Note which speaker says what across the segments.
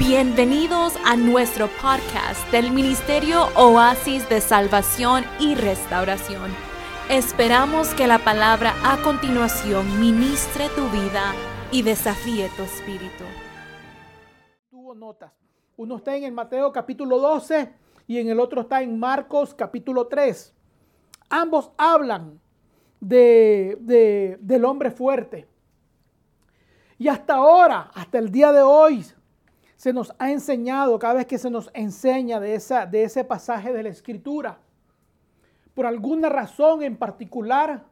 Speaker 1: Bienvenidos a nuestro podcast del Ministerio Oasis de Salvación y Restauración. Esperamos que la palabra a continuación ministre tu vida y desafíe tu espíritu.
Speaker 2: Tuvo notas. Uno está en el Mateo capítulo 12 y en el otro está en Marcos capítulo 3. Ambos hablan de, del hombre fuerte. Y hasta ahora, hasta el día de hoy, se nos ha enseñado, cada vez que se nos enseña de, esa, de ese pasaje de la escritura, por alguna razón en particular,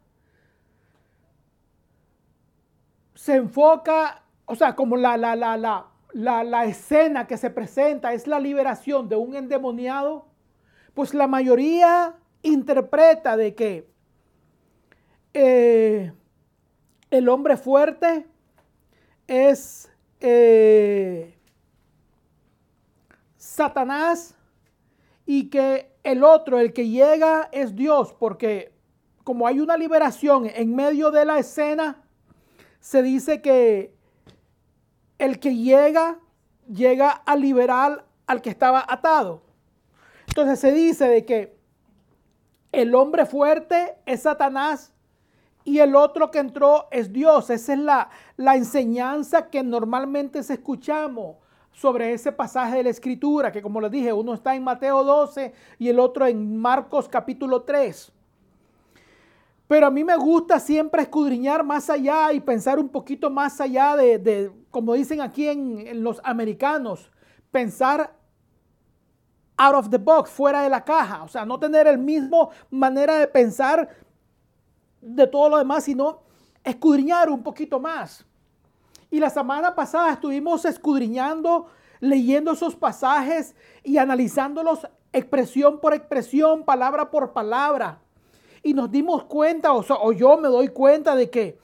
Speaker 2: se enfoca, o sea, como la, la, la, la, la escena que se presenta es la liberación de un endemoniado, pues la mayoría interpreta de que eh, el hombre fuerte es eh, Satanás y que el otro, el que llega, es Dios, porque como hay una liberación en medio de la escena, se dice que el que llega, llega a liberar al que estaba atado. Entonces se dice de que el hombre fuerte es Satanás y el otro que entró es Dios. Esa es la, la enseñanza que normalmente se escuchamos sobre ese pasaje de la escritura, que como les dije, uno está en Mateo 12 y el otro en Marcos capítulo 3. Pero a mí me gusta siempre escudriñar más allá y pensar un poquito más allá de, como dicen aquí en, en, los americanos, pensar out of the box, fuera de la caja. O sea, no tener el mismo manera de pensar de todo lo demás, sino escudriñar un poquito más. Y la semana pasada estuvimos escudriñando, leyendo esos pasajes y analizándolos expresión por expresión, palabra por palabra. Y nos dimos cuenta, o, yo me doy cuenta de que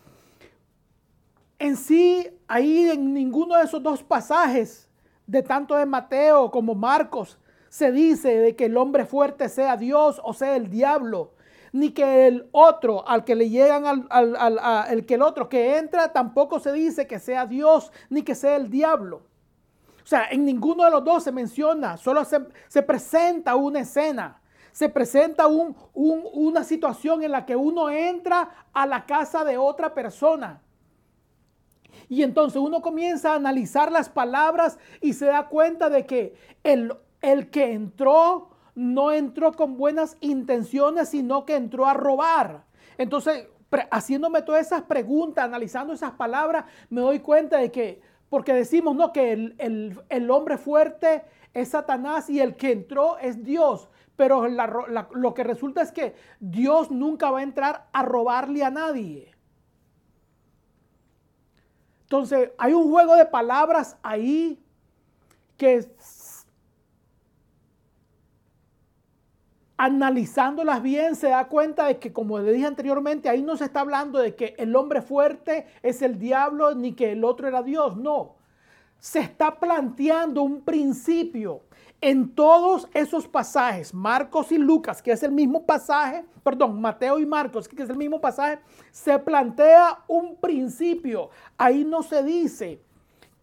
Speaker 2: en sí, ahí en ninguno de esos dos pasajes, de tanto de Mateo como Marcos, se dice de que el hombre fuerte sea Dios o sea el diablo ni que el otro, al que le llegan al, el que el otro que entra, tampoco se dice que sea Dios ni que sea el diablo. O sea, en ninguno de los dos se menciona, solo se, presenta una escena, se presenta un, una situación en la que uno entra a la casa de otra persona. Y entonces uno comienza a analizar las palabras y se da cuenta de que el, el que entró no entró con buenas intenciones, sino que entró a robar. Entonces, haciéndome todas esas preguntas, analizando esas palabras, me doy cuenta de que, porque decimos, no, que el, hombre fuerte es Satanás y el que entró es Dios. Pero lo que resulta es que Dios nunca va a entrar a robarle a nadie. Entonces, hay un juego de palabras ahí que analizándolas bien se da cuenta de que, como le dije anteriormente, ahí no se está hablando de que el hombre fuerte es el diablo ni que el otro era Dios, no. Se está planteando un principio en todos esos pasajes, Marcos y Lucas, que es el mismo pasaje, perdón, Mateo y Marcos, que es el mismo pasaje, se plantea un principio. Ahí no se dice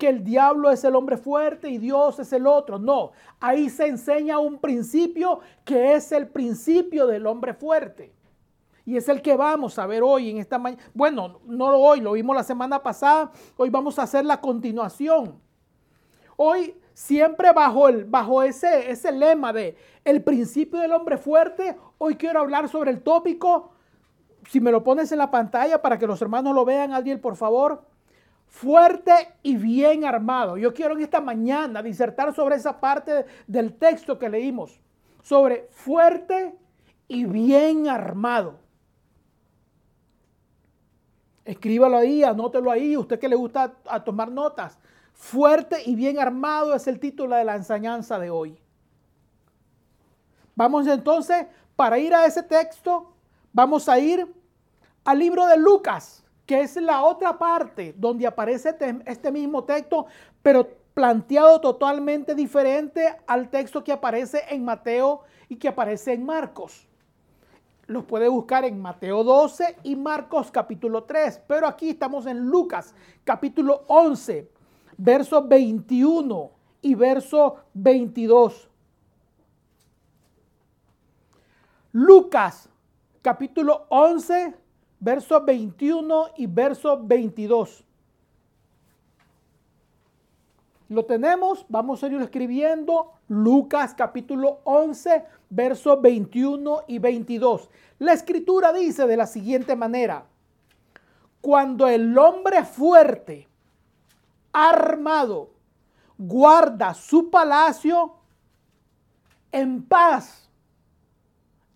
Speaker 2: que el diablo es el hombre fuerte y Dios es el otro. No, ahí se enseña un principio que es el principio del hombre fuerte. Y es el que vamos a ver hoy en esta mañana. Bueno, no hoy, lo vimos la semana pasada. Hoy vamos a hacer la continuación. Hoy siempre bajo, el, bajo ese, ese lema de el principio del hombre fuerte, hoy quiero hablar sobre el tópico. Si me lo pones en la pantalla para que los hermanos lo vean, Adiel, por favor fuerte y bien armado. Yo quiero en esta mañana disertar sobre esa parte del texto que leímos, sobre fuerte y bien armado. Escríbalo ahí, anótelo ahí, usted que le gusta a tomar notas. Fuerte y bien armado es el título de la enseñanza de hoy. Vamos entonces, para ir a ese texto, vamos a ir al libro de Lucas que es la otra parte donde aparece este mismo texto, pero planteado totalmente diferente al texto que aparece en Mateo y que aparece en Marcos. Los puede buscar en Mateo 12 y Marcos capítulo 3, pero aquí estamos en Lucas capítulo 11, versos 21 y verso 22. Lucas capítulo 11, verso 21 y verso 22. Lo tenemos, vamos a ir escribiendo Lucas capítulo 11, verso 21 y 22. La escritura dice de la siguiente manera, cuando el hombre fuerte, armado, guarda su palacio, en paz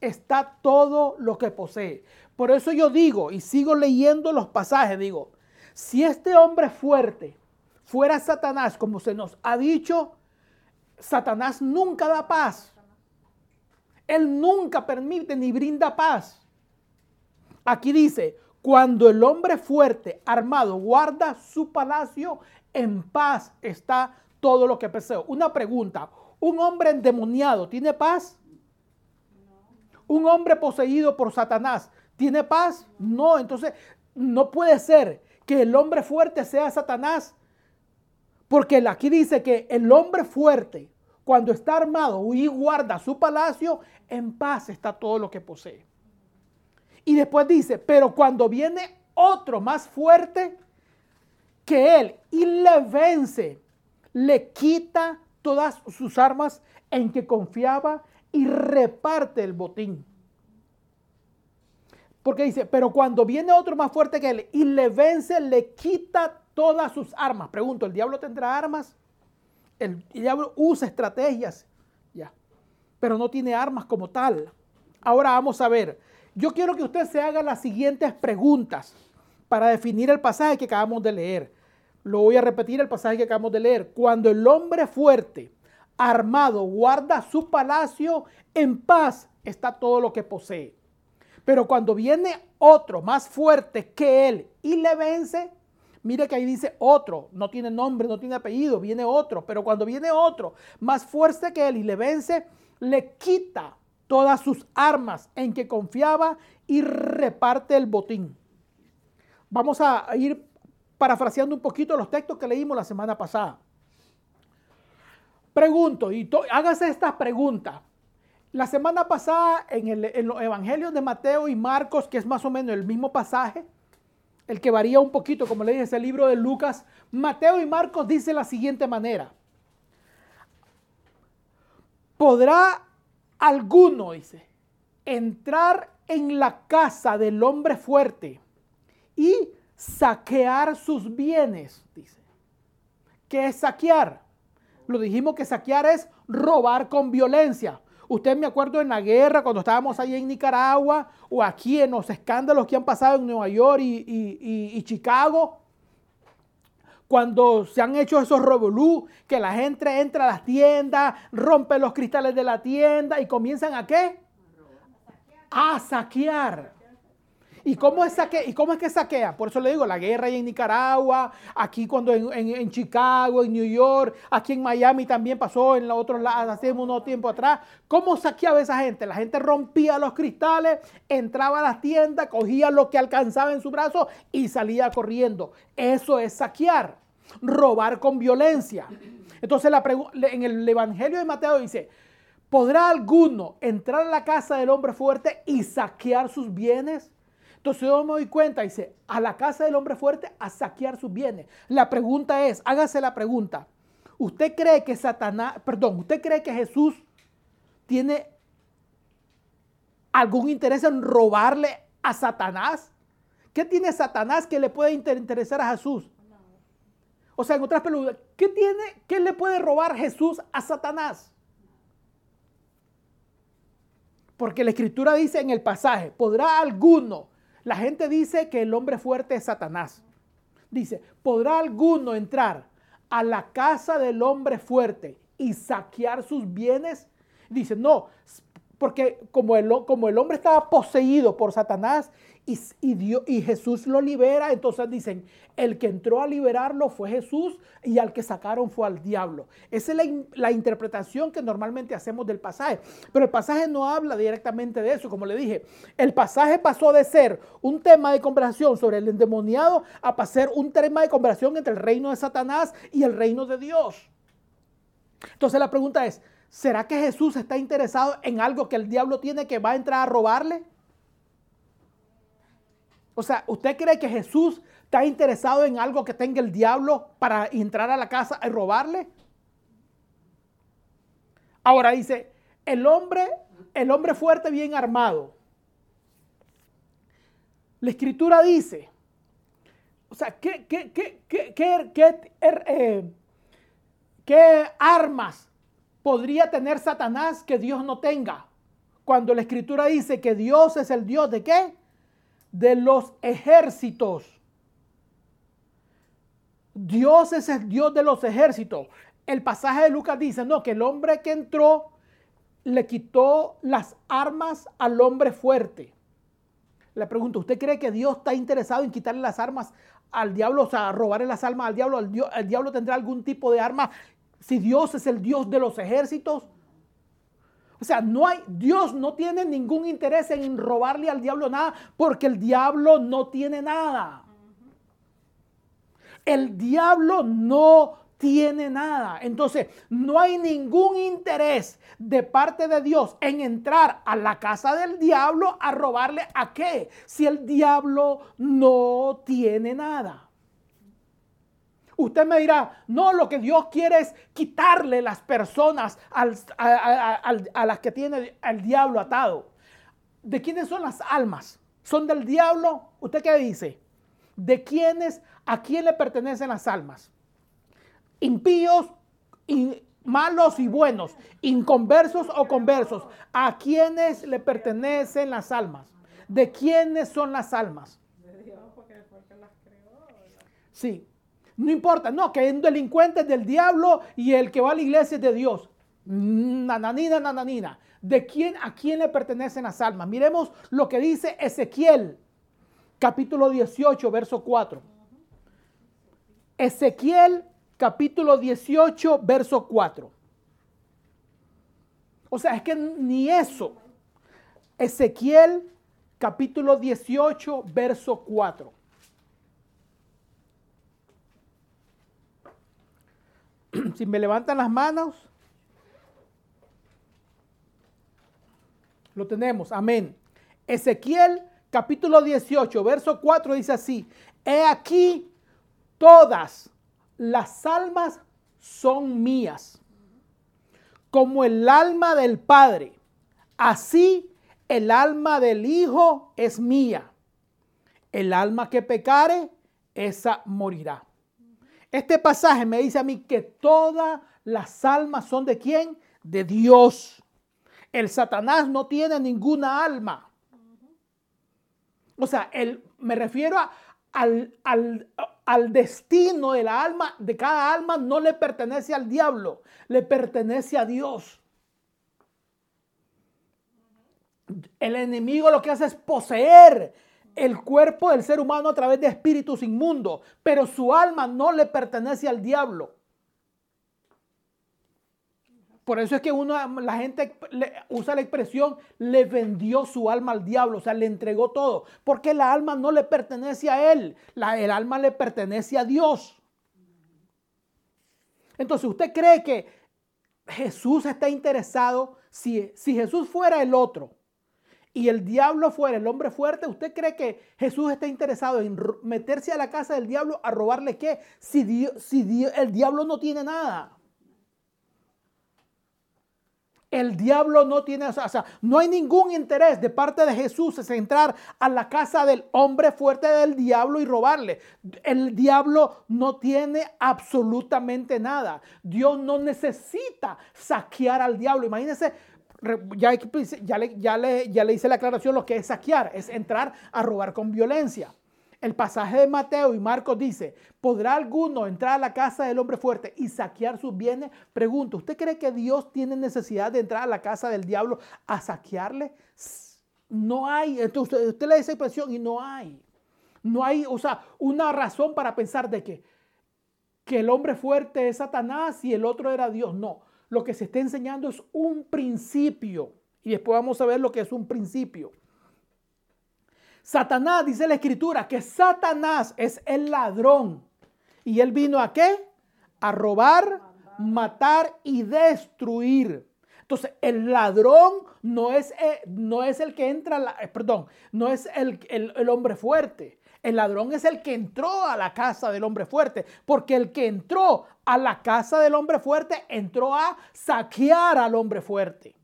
Speaker 2: está todo lo que posee. Por eso yo digo, y sigo leyendo los pasajes, digo, si este hombre fuerte fuera Satanás, como se nos ha dicho, Satanás nunca da paz. Él nunca permite ni brinda paz. Aquí dice, cuando el hombre fuerte, armado, guarda su palacio, en paz está todo lo que posee. Una pregunta, ¿un hombre endemoniado tiene paz? Un hombre poseído por Satanás, ¿tiene paz? No, entonces no puede ser que el hombre fuerte sea Satanás. Porque aquí dice que el hombre fuerte, cuando está armado y guarda su palacio, en paz está todo lo que posee. Y después dice, pero cuando viene otro más fuerte que él y le vence, le quita todas sus armas en que confiaba y reparte el botín. Porque dice, pero cuando viene otro más fuerte que él y le vence, le quita todas sus armas. Pregunto, ¿el diablo tendrá armas? El diablo usa estrategias, ya, pero no tiene armas como tal. Ahora vamos a ver. Yo quiero que usted se haga las siguientes preguntas para definir el pasaje que acabamos de leer. Lo voy a repetir el pasaje que acabamos de leer. Cuando el hombre fuerte armado guarda su palacio, en paz está todo lo que posee. Pero cuando viene otro más fuerte que él y le vence, mire que ahí dice otro, no tiene nombre, no tiene apellido, viene otro. Pero cuando viene otro más fuerte que él y le vence, le quita todas sus armas en que confiaba y reparte el botín. Vamos a ir parafraseando un poquito los textos que leímos la semana pasada. Pregunto, y hágase estas preguntas. La semana pasada en, en los evangelios de Mateo y Marcos, que es más o menos el mismo pasaje, el que varía un poquito, como le dije, es el libro de Lucas, Mateo y Marcos dice la siguiente manera. ¿Podrá alguno, dice, entrar en la casa del hombre fuerte y saquear sus bienes? Dice. ¿Qué es saquear? Lo dijimos que saquear es robar con violencia. Usted me acuerdo en la guerra, cuando estábamos ahí en Nicaragua, o aquí en los escándalos que han pasado en Nueva York y, Chicago, cuando se han hecho esos revolú, que la gente entra a las tiendas, rompe los cristales de la tienda y comienzan a qué? A saquear. ¿Y cómo, es ¿Y cómo es que saquea? Por eso le digo, la guerra ahí en Nicaragua, aquí cuando en, Chicago, en New York, aquí en Miami también pasó en los otros hace unos tiempo atrás. ¿Cómo saqueaba esa gente? La gente rompía los cristales, entraba a las tiendas, cogía lo que alcanzaba en su brazo y salía corriendo. Eso es saquear, robar con violencia. Entonces la en el Evangelio de Mateo dice, ¿podrá alguno entrar a la casa del hombre fuerte y saquear sus bienes? Entonces yo me doy cuenta, dice, a la casa del hombre fuerte a saquear sus bienes. La pregunta es, hágase la pregunta. ¿Usted cree que Satanás, perdón, usted cree que Jesús tiene algún interés en robarle a Satanás? ¿Qué tiene Satanás que le puede interesar a Jesús? O sea, en otras preguntas, ¿qué tiene, qué le puede robar Jesús a Satanás? Porque la escritura dice en el pasaje, ¿podrá alguno la gente dice que el hombre fuerte es Satanás. Dice, ¿podrá alguno entrar a la casa del hombre fuerte y saquear sus bienes? Dice, no, porque como el, como el hombre estaba poseído por Satanás y, y, Jesús lo libera, entonces dicen, el que entró a liberarlo fue Jesús y al que sacaron fue al diablo. Esa es la, la, interpretación que normalmente hacemos del pasaje. Pero el pasaje no habla directamente de eso, como le dije. El pasaje pasó de ser un tema de conversación sobre el endemoniado a pasar un tema de conversación entre el reino de Satanás y el reino de Dios. Entonces la pregunta es, ¿será que Jesús está interesado en algo que el diablo tiene que va a entrar a robarle? O sea, ¿usted cree que Jesús está interesado en algo que tenga el diablo para entrar a la casa y robarle? Ahora dice, el hombre, el hombre fuerte bien armado. La escritura dice, o sea, ¿qué, qué, qué, qué, eh, qué armas podría tener Satanás que Dios no tenga? Cuando la escritura dice que Dios es el Dios de qué? De los ejércitos. Dios es el Dios de los ejércitos. El pasaje de Lucas dice, no, que el hombre que entró le quitó las armas al hombre fuerte. Le pregunto, ¿usted cree que Dios está interesado en quitarle las armas al diablo, o sea, robarle las armas al diablo? ¿El, diablo tendrá algún tipo de arma si Dios es el Dios de los ejércitos? O sea, no hay, Dios no tiene ningún interés en robarle al diablo nada porque el diablo no tiene nada. El diablo no tiene nada. Entonces, no hay ningún interés de parte de Dios en entrar a la casa del diablo a robarle a qué, si el diablo no tiene nada. Usted me dirá, no, lo que Dios quiere es quitarle las personas a, las que tiene el diablo atado. ¿De quiénes son las almas? ¿Son del diablo? ¿Usted qué dice? ¿De quiénes, a quién le pertenecen las almas? impíos, malos y buenos, inconversos o conversos. ¿A quiénes le pertenecen las almas? ¿De quiénes son las almas? De Dios, porque las creó. Sí. No importa, no, que un delincuente del diablo y el que va a la iglesia es de Dios. Nananina, nananina. ¿De quién, a quién le pertenecen las almas? Miremos lo que dice Ezequiel, capítulo 18, verso 4. Ezequiel capítulo 18, verso 4. O sea, es que ni eso. Ezequiel capítulo 18, verso 4. Si me levantan las manos, lo tenemos. Amén. Ezequiel capítulo 18, verso 4 dice así, he aquí todas las almas son mías, como el alma del Padre, así el alma del Hijo es mía. El alma que pecare, esa morirá. Este pasaje me dice a mí que todas las almas son de quién? De Dios. El Satanás no tiene ninguna alma. O sea, el, me refiero a, al, destino de la alma, de cada alma, no le pertenece al diablo, le pertenece a Dios. El enemigo lo que hace es poseer el cuerpo del ser humano a través de espíritus inmundos, pero su alma no le pertenece al diablo. Por eso es que uno, la gente usa la expresión, le vendió su alma al diablo, o sea, le entregó todo, porque la alma no le pertenece a él, la, el alma le pertenece a Dios. Entonces, ¿usted cree que Jesús está interesado, si, si Jesús fuera el otro y el diablo fuera el hombre fuerte, ¿usted cree que Jesús está interesado en meterse a la casa del diablo a robarle qué? Si, si el diablo no tiene nada. El diablo no tiene, o sea, no hay ningún interés de parte de Jesús en entrar a la casa del hombre fuerte del diablo y robarle. El diablo no tiene absolutamente nada. Dios no necesita saquear al diablo. Imagínense, ya, ya, le, ya, le, ya le hice la aclaración lo que es saquear, es entrar a robar con violencia. El pasaje de Mateo y Marcos dice, ¿podrá alguno entrar a la casa del hombre fuerte y saquear sus bienes? Pregunto, ¿usted cree que Dios tiene necesidad de entrar a la casa del diablo a saquearle? No hay, entonces usted, le dice expresión y no hay. No hay, o sea, una razón para pensar de que, que el hombre fuerte es Satanás y el otro era Dios. No, lo que se está enseñando es un principio. Y después vamos a ver lo que es un principio. Satanás, dice la escritura, que Satanás es el ladrón. ¿Y él vino a qué? A robar, matar y destruir. Entonces, el ladrón no es, eh, no es el que entra, eh, perdón, no es el, el hombre fuerte. El ladrón es el que entró a la casa del hombre fuerte, porque el que entró a la casa del hombre fuerte entró a saquear al hombre fuerte.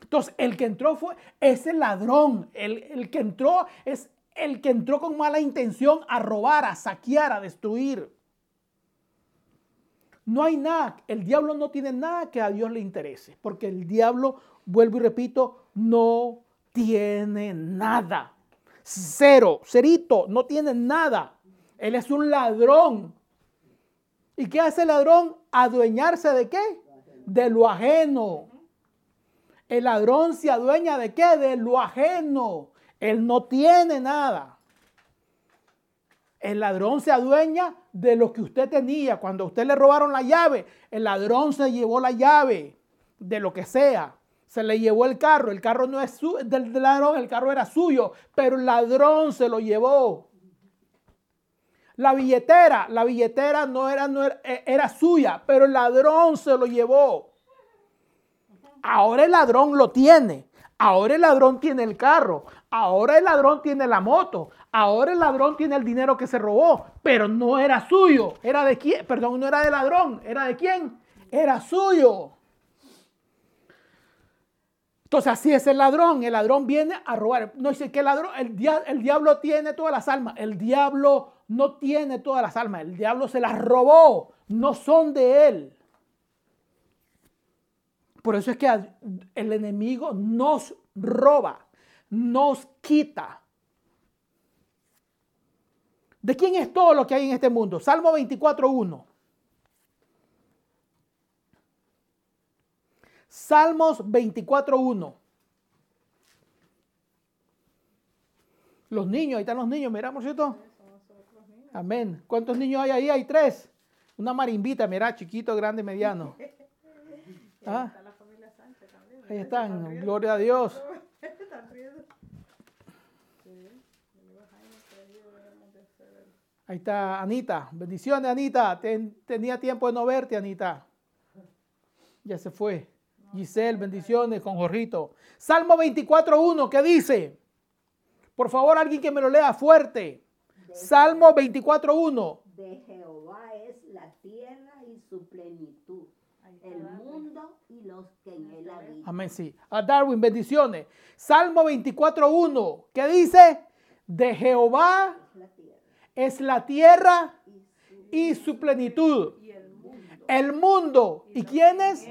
Speaker 2: Entonces, el que entró fue ese ladrón. El, que entró es el que entró con mala intención a robar, a saquear, a destruir. No hay nada, el diablo no tiene nada que a Dios le interese, porque el diablo, vuelvo y repito, no tiene nada. Cero, cerito, no tiene nada. Él es un ladrón. ¿Y qué hace el ladrón? Adueñarse de qué? De lo ajeno. El ladrón se adueña de qué? De lo ajeno. Él no tiene nada. El ladrón se adueña de lo que usted tenía. Cuando a usted le robaron la llave, el ladrón se llevó la llave de lo que sea se le llevó el carro. El carro no es del ladrón, el carro era suyo, pero el ladrón se lo llevó. La billetera, la billetera no era, no era, e, era suya, pero el ladrón se lo llevó. Ahora el ladrón lo tiene. Ahora el ladrón tiene el carro. Ahora el ladrón tiene la moto. Ahora el ladrón tiene el dinero que se robó, pero no era suyo. Era de quién? Perdón, no era de ladrón. ¿Era de quién? Era suyo. Entonces así es el ladrón. El ladrón viene a robar. No dice que el ladrón, el, el diablo tiene todas las almas. El diablo no tiene todas las almas. El diablo se las robó. No son de él. Por eso es que el enemigo nos roba, nos quita. ¿De quién es todo lo que hay en este mundo? Salmo 24.1. Salmos 24.1. Los niños, ahí están los niños, miramos, ¿cierto? Amén. ¿Cuántos niños hay ahí? Hay tres. Una marimbita, mira, chiquito, grande, mediano. ¿Ah? Ahí están, gloria a Dios. Ahí está Anita. Bendiciones, Anita. tenía tiempo de no verte, Anita. Ya se fue. Giselle, bendiciones con Jorrito. Salmo 24.1, ¿qué dice? Por favor, alguien que me lo lea fuerte. Salmo 24.1.
Speaker 3: De Jehová es la tierra y su plenitud, el mundo y los que en él habitan.
Speaker 2: Amén, sí. A Darwin, bendiciones. Salmo 24.1, ¿qué dice? De Jehová es la tierra y su plenitud. El mundo. ¿Y quiénes?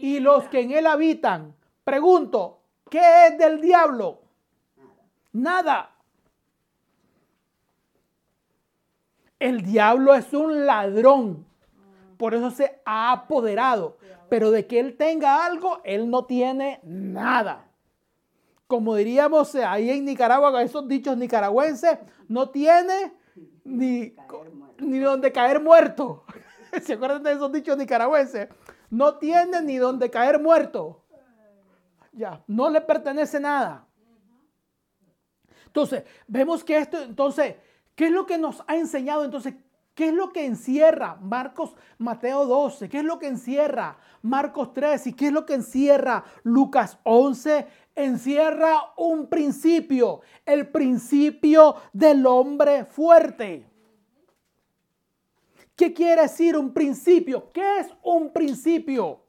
Speaker 2: y los que en él habitan. Pregunto, ¿qué es del diablo? Nada. El diablo es un ladrón. Por eso se ha apoderado. Pero de que él tenga algo, él no tiene nada. Como diríamos ahí en Nicaragua, esos dichos nicaragüenses, no tiene ni, ni donde caer muerto. ¿Se acuerdan de esos dichos nicaragüenses? No tiene ni donde caer muerto. Ya, no le pertenece nada. Entonces, vemos que esto, entonces, ¿qué es lo que nos ha enseñado? Entonces, ¿qué es lo que encierra Marcos, Mateo 12? ¿Qué es lo que encierra Marcos 3? ¿Y qué es lo que encierra Lucas 11? Encierra un principio, el principio del hombre fuerte. ¿Qué quiere decir un principio? ¿Qué es un principio?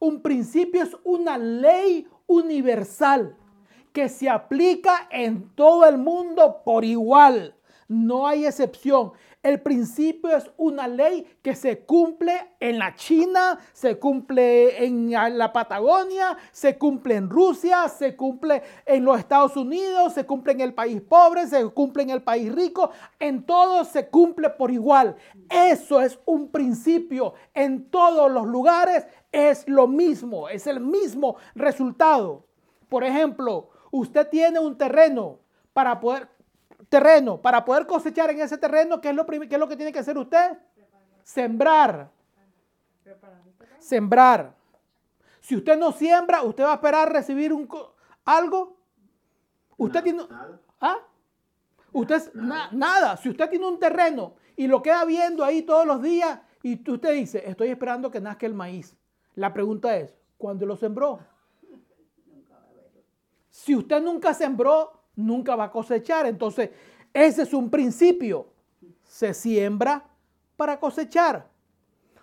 Speaker 2: Un principio es una ley universal que se aplica en todo el mundo por igual. No hay excepción. El principio es una ley que se cumple en la China, se cumple en la Patagonia, se cumple en Rusia, se cumple en los Estados Unidos, se cumple en el país pobre, se cumple en el país rico. En todo se cumple por igual. Eso es un principio. En todos los lugares es lo mismo, es el mismo resultado. Por ejemplo, usted tiene un terreno para poder terreno. Para poder cosechar en ese terreno, ¿qué es lo, que tiene que hacer usted? Sembrar. Sembrar. Si usted no siembra, usted va a esperar recibir un, algo. Usted tiene... ¿Ah? Usted nada. Si usted tiene un terreno y lo queda viendo ahí todos los días Y usted dice, estoy esperando que nazca el maíz. La pregunta es, ¿cuándo lo sembró? Si usted nunca sembró, nunca va a cosechar. Entonces, ese es un principio. Se siembra para cosechar.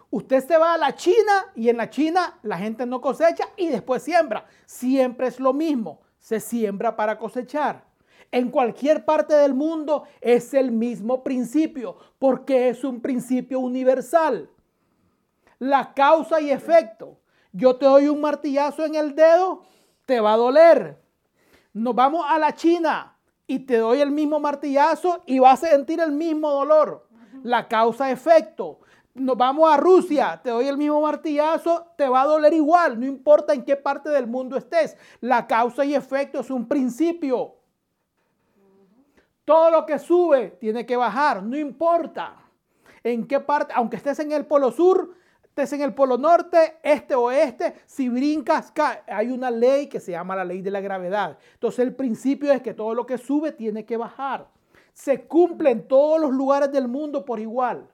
Speaker 2: Usted se va a la China y en la China la gente no cosecha y después siembra. Siempre es lo mismo. Se siembra para cosechar. En cualquier parte del mundo es el mismo principio porque es un principio universal. La causa y efecto. Yo te doy un martillazo en el dedo, te va a doler. Nos vamos a la China y te doy el mismo martillazo y vas a sentir el mismo dolor. La causa efecto. Nos vamos a Rusia, te doy el mismo martillazo, te va a doler igual, no importa en qué parte del mundo estés. La causa y efecto es un principio. Todo lo que sube tiene que bajar, no importa en qué parte, aunque estés en el polo sur, estés en el polo norte, este o este, si brincas, hay una ley que se llama la ley de la gravedad. Entonces el principio es que todo lo que sube tiene que bajar. Se cumple en todos los lugares del mundo por igual.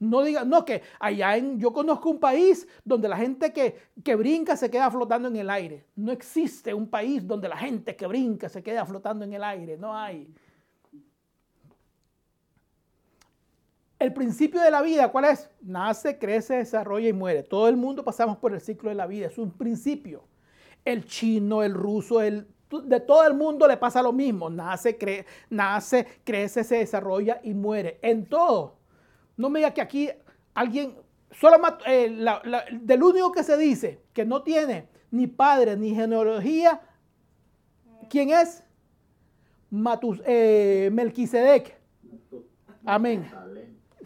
Speaker 2: No diga, no, que allá en, yo conozco un país donde la gente que, que brinca se queda flotando en el aire. No existe un país donde la gente que brinca se queda flotando en el aire. No hay. El principio de la vida, ¿cuál es? Nace, crece, desarrolla y muere. Todo el mundo pasamos por el ciclo de la vida, es un principio. El chino, el ruso, el, de todo el mundo le pasa lo mismo. Nace, nace, crece, se desarrolla y muere. En todo. No me diga que aquí alguien, solo eh, del único que se dice que no tiene ni padre ni genealogía, ¿quién es? Matus, eh, Melquisedec. Amén.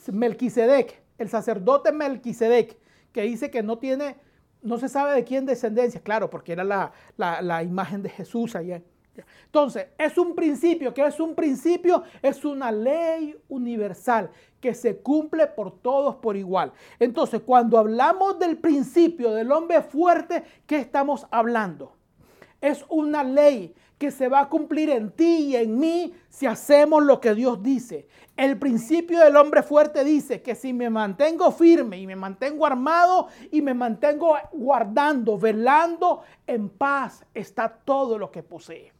Speaker 2: Melquisedec, el sacerdote Melquisedec, que dice que no tiene, no se sabe de quién descendencia, claro, porque era la, imagen de Jesús allá. Entonces, es un principio, que es un principio? Es una ley universal que se cumple por todos por igual. Entonces, cuando hablamos del principio del hombre fuerte, ¿qué estamos hablando? Es una ley que se va a cumplir en ti y en mí si hacemos lo que Dios dice. El principio del hombre fuerte dice que si me mantengo firme y me mantengo armado y me mantengo guardando, velando, en paz está todo lo que posee.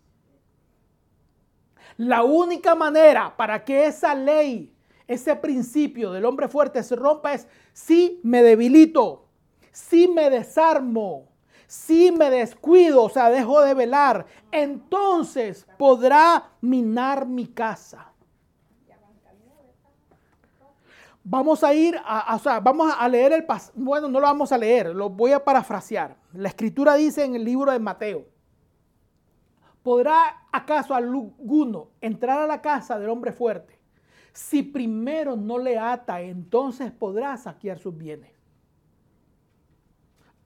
Speaker 2: La única manera para que esa ley, ese principio del hombre fuerte se rompa es si me debilito, si me desarmo, si me descuido, o sea, dejo de velar, entonces podrá minar mi casa. Vamos a ir, a, o sea, vamos a leer el bueno, no lo vamos a leer, lo voy a parafrasear. La escritura dice en el libro de Mateo, ¿podrá acaso alguno entrar a la casa del hombre fuerte? Si primero no le ata, entonces podrá saquear sus bienes.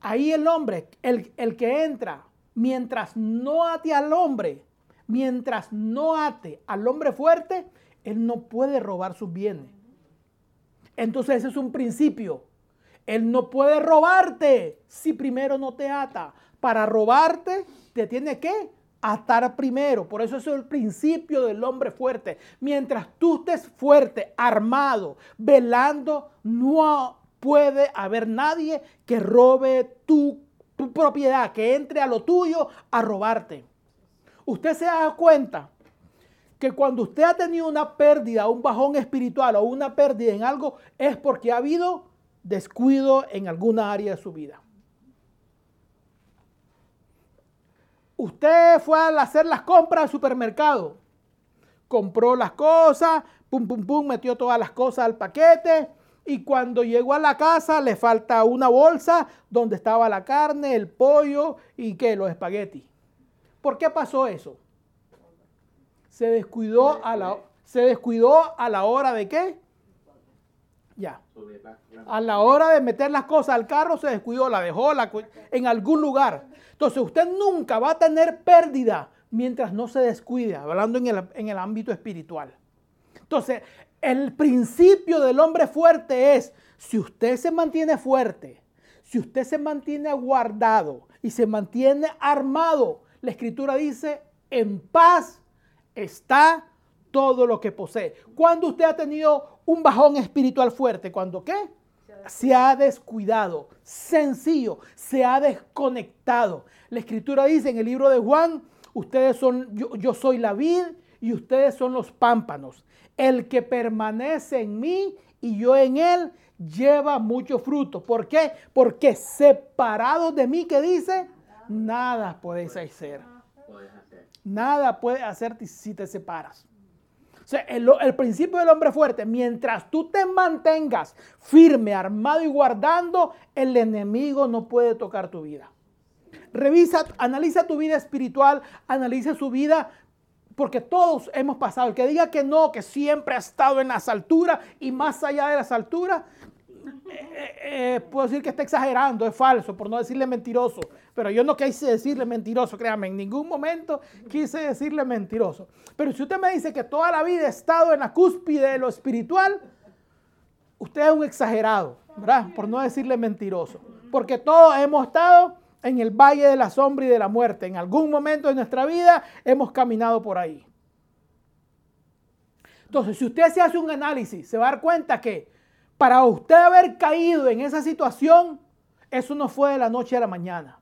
Speaker 2: Ahí el hombre, el, el que entra, mientras no ate al hombre, mientras no ate al hombre fuerte, él no puede robar sus bienes. Entonces ese es un principio. Él no puede robarte si primero no te ata. Para robarte te tiene que atar primero. Por eso es el principio del hombre fuerte. Mientras tú estés fuerte, armado, velando, no puede haber nadie que robe tu, propiedad, que entre a lo tuyo a robarte. Usted se da cuenta que cuando usted ha tenido una pérdida, un bajón espiritual o una pérdida en algo, es porque ha habido descuido en alguna área de su vida. Usted fue a hacer las compras al supermercado, compró las cosas, pum, pum, pum, metió todas las cosas al paquete y cuando llegó a la casa le falta una bolsa donde estaba la carne, el pollo y qué, los espaguetis. ¿Por qué pasó eso? Se descuidó a la, se descuidó a la hora de qué? Ya. A la hora de meter las cosas al carro se descuidó, la dejó en algún lugar. Entonces usted nunca va a tener pérdida mientras no se descuide, hablando en el, en el ámbito espiritual. Entonces, el principio del hombre fuerte es, si usted se mantiene fuerte, si usted se mantiene guardado y se mantiene armado, la escritura dice, en paz está todo lo que posee. Cuando usted ha tenido un bajón espiritual fuerte, ¿cuando qué? se ha descuidado. Sencillo, se ha desconectado. La escritura dice en el libro de Juan, ustedes son, yo, yo soy la vid y ustedes son los pámpanos. El que permanece en mí y yo en él lleva mucho fruto. ¿Por qué? Porque separado de mí, que dice, nada podéis hacer. Nada puede hacerte si te separas. O sea, el, el, principio del hombre fuerte, mientras tú te mantengas firme, armado y guardando, el enemigo no puede tocar tu vida. Revisa, analiza tu vida espiritual, analiza su vida, porque todos hemos pasado. El que diga que no, que siempre ha estado en las alturas y más allá de las alturas, eh, eh, puedo decir que está exagerando, es falso, por no decirle mentiroso. Pero yo no quise decirle mentiroso, créame, en ningún momento quise decirle mentiroso. Pero si usted me dice que toda la vida he estado en la cúspide de lo espiritual, usted es un exagerado, ¿verdad? Por no decirle mentiroso. Porque todos hemos estado en el valle de la sombra y de la muerte. En algún momento de nuestra vida hemos caminado por ahí. Entonces, si usted se hace un análisis, se va a dar cuenta que para usted haber caído en esa situación, eso no fue de la noche a la mañana.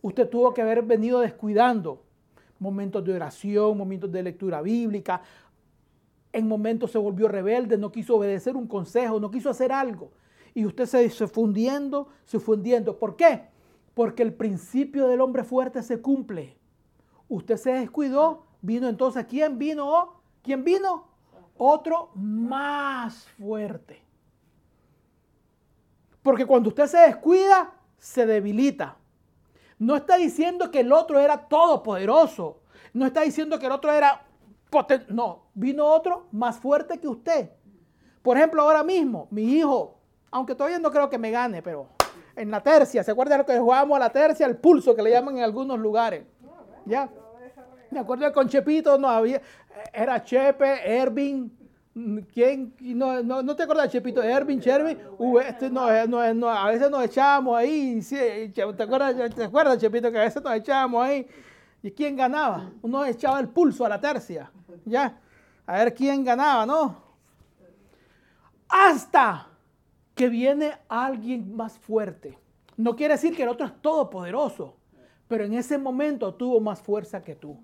Speaker 2: Usted tuvo que haber venido descuidando momentos de oración, momentos de lectura bíblica. En momentos se volvió rebelde, no quiso obedecer un consejo, no quiso hacer algo. Y usted se, se fundiendo, se fundiendo. ¿Por qué? Porque el principio del hombre fuerte se cumple. Usted se descuidó, vino entonces, ¿quién vino? ¿Quién vino? otro más fuerte. Porque cuando usted se descuida, se debilita. No está diciendo que el otro era todopoderoso. No está diciendo que el otro era potente. No, vino otro más fuerte que usted. Por ejemplo, ahora mismo, mi hijo, aunque todavía no creo que me gane, pero en la tercia, ¿se acuerda de lo que jugábamos a la tercia? El pulso que le llaman en algunos lugares. ¿Ya? Me acuerdo que con Chepito no había, era Chepe, Ervin, ¿quién? No, no, no te acuerdas, Chepito, Ervin, Chervin, este, a veces nos echábamos ahí, ¿te acuerdas, ¿te acuerdas, Chepito, que a veces nos echábamos ahí? ¿Y quién ganaba? Uno echaba el pulso a la tercia, ¿ya? A ver quién ganaba, ¿no? Hasta que viene alguien más fuerte. No quiere decir que el otro es todopoderoso, pero en ese momento tuvo más fuerza que tú.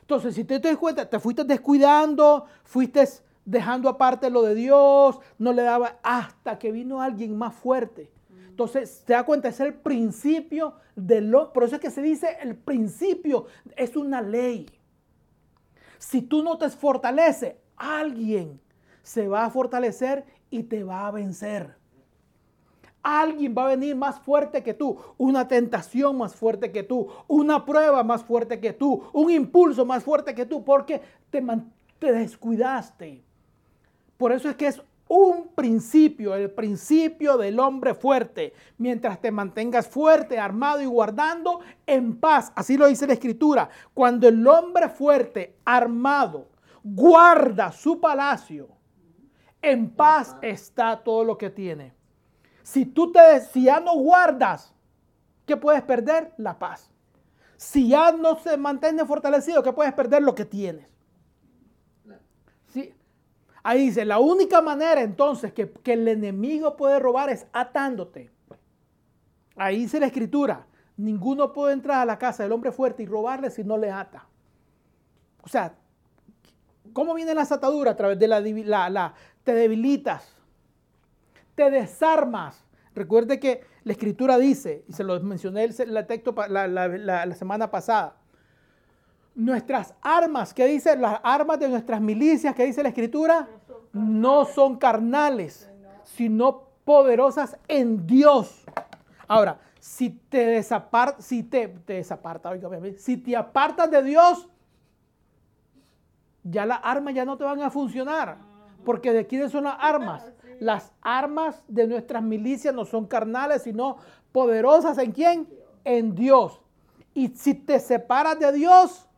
Speaker 2: Entonces, si te das cuenta, te fuiste descuidando, fuiste dejando aparte lo de Dios, no le daba hasta que vino alguien más fuerte. Entonces, te das cuenta, es el principio de lo, por eso es que se dice el principio, es una ley. Si tú no te fortaleces, alguien se va a fortalecer y te va a vencer. Alguien va a venir más fuerte que tú, una tentación más fuerte que tú, una prueba más fuerte que tú, un impulso más fuerte que tú, porque te, te descuidaste. Por eso es que es un principio, el principio del hombre fuerte. Mientras te mantengas fuerte, armado y guardando en paz. Así lo dice la escritura. Cuando el hombre fuerte, armado, guarda su palacio, en paz está todo lo que tiene. Si tú te, si ya no guardas, ¿qué puedes perder? La paz. Si ya no se mantiene fortalecido, ¿qué puedes perder? Lo que tienes. ¿Sí? Ahí dice, la única manera entonces que, que el enemigo puede robar es atándote. Ahí dice la escritura, ninguno puede entrar a la casa del hombre fuerte y robarle si no le ata. O sea, ¿cómo vienen las ataduras? A través de la, la, la te debilitas, te desarmas. Recuerde que la escritura dice, y se lo mencioné el, texto la, semana pasada, nuestras armas, ¿qué dice? Las armas de nuestras milicias, ¿qué dice la escritura? No son carnales, sino poderosas en Dios. Ahora, si te desaparta, si te, te desaparta, si te apartas de Dios, ya las armas ya no te van a funcionar. Porque de quiénes son las armas? Las armas de nuestras milicias no son carnales, sino poderosas en quién? En Dios. Y si te separas de Dios,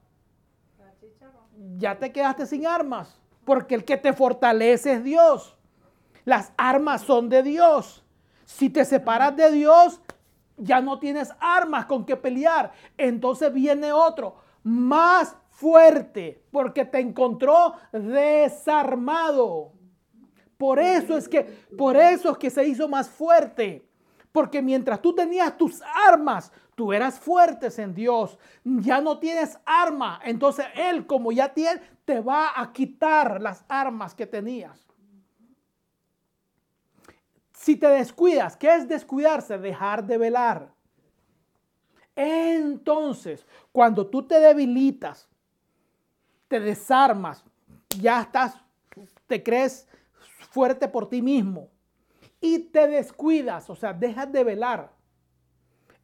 Speaker 2: ya te quedaste sin armas, porque el que te fortalece es Dios. Las armas son de Dios. Si te separas de Dios, ya no tienes armas con que pelear. Entonces viene otro más fuerte, porque te encontró desarmado. Por eso es que, por eso es que se hizo más fuerte. Porque mientras tú tenías tus armas, tú eras fuertes en Dios. Ya no tienes arma. Entonces Él, como ya tiene, te va a quitar las armas que tenías. Si te descuidas, ¿qué es descuidarse? Dejar de velar. Entonces, cuando tú te debilitas, te desarmas, ya estás, te crees fuerte por ti mismo y te descuidas, o sea, dejas de velar,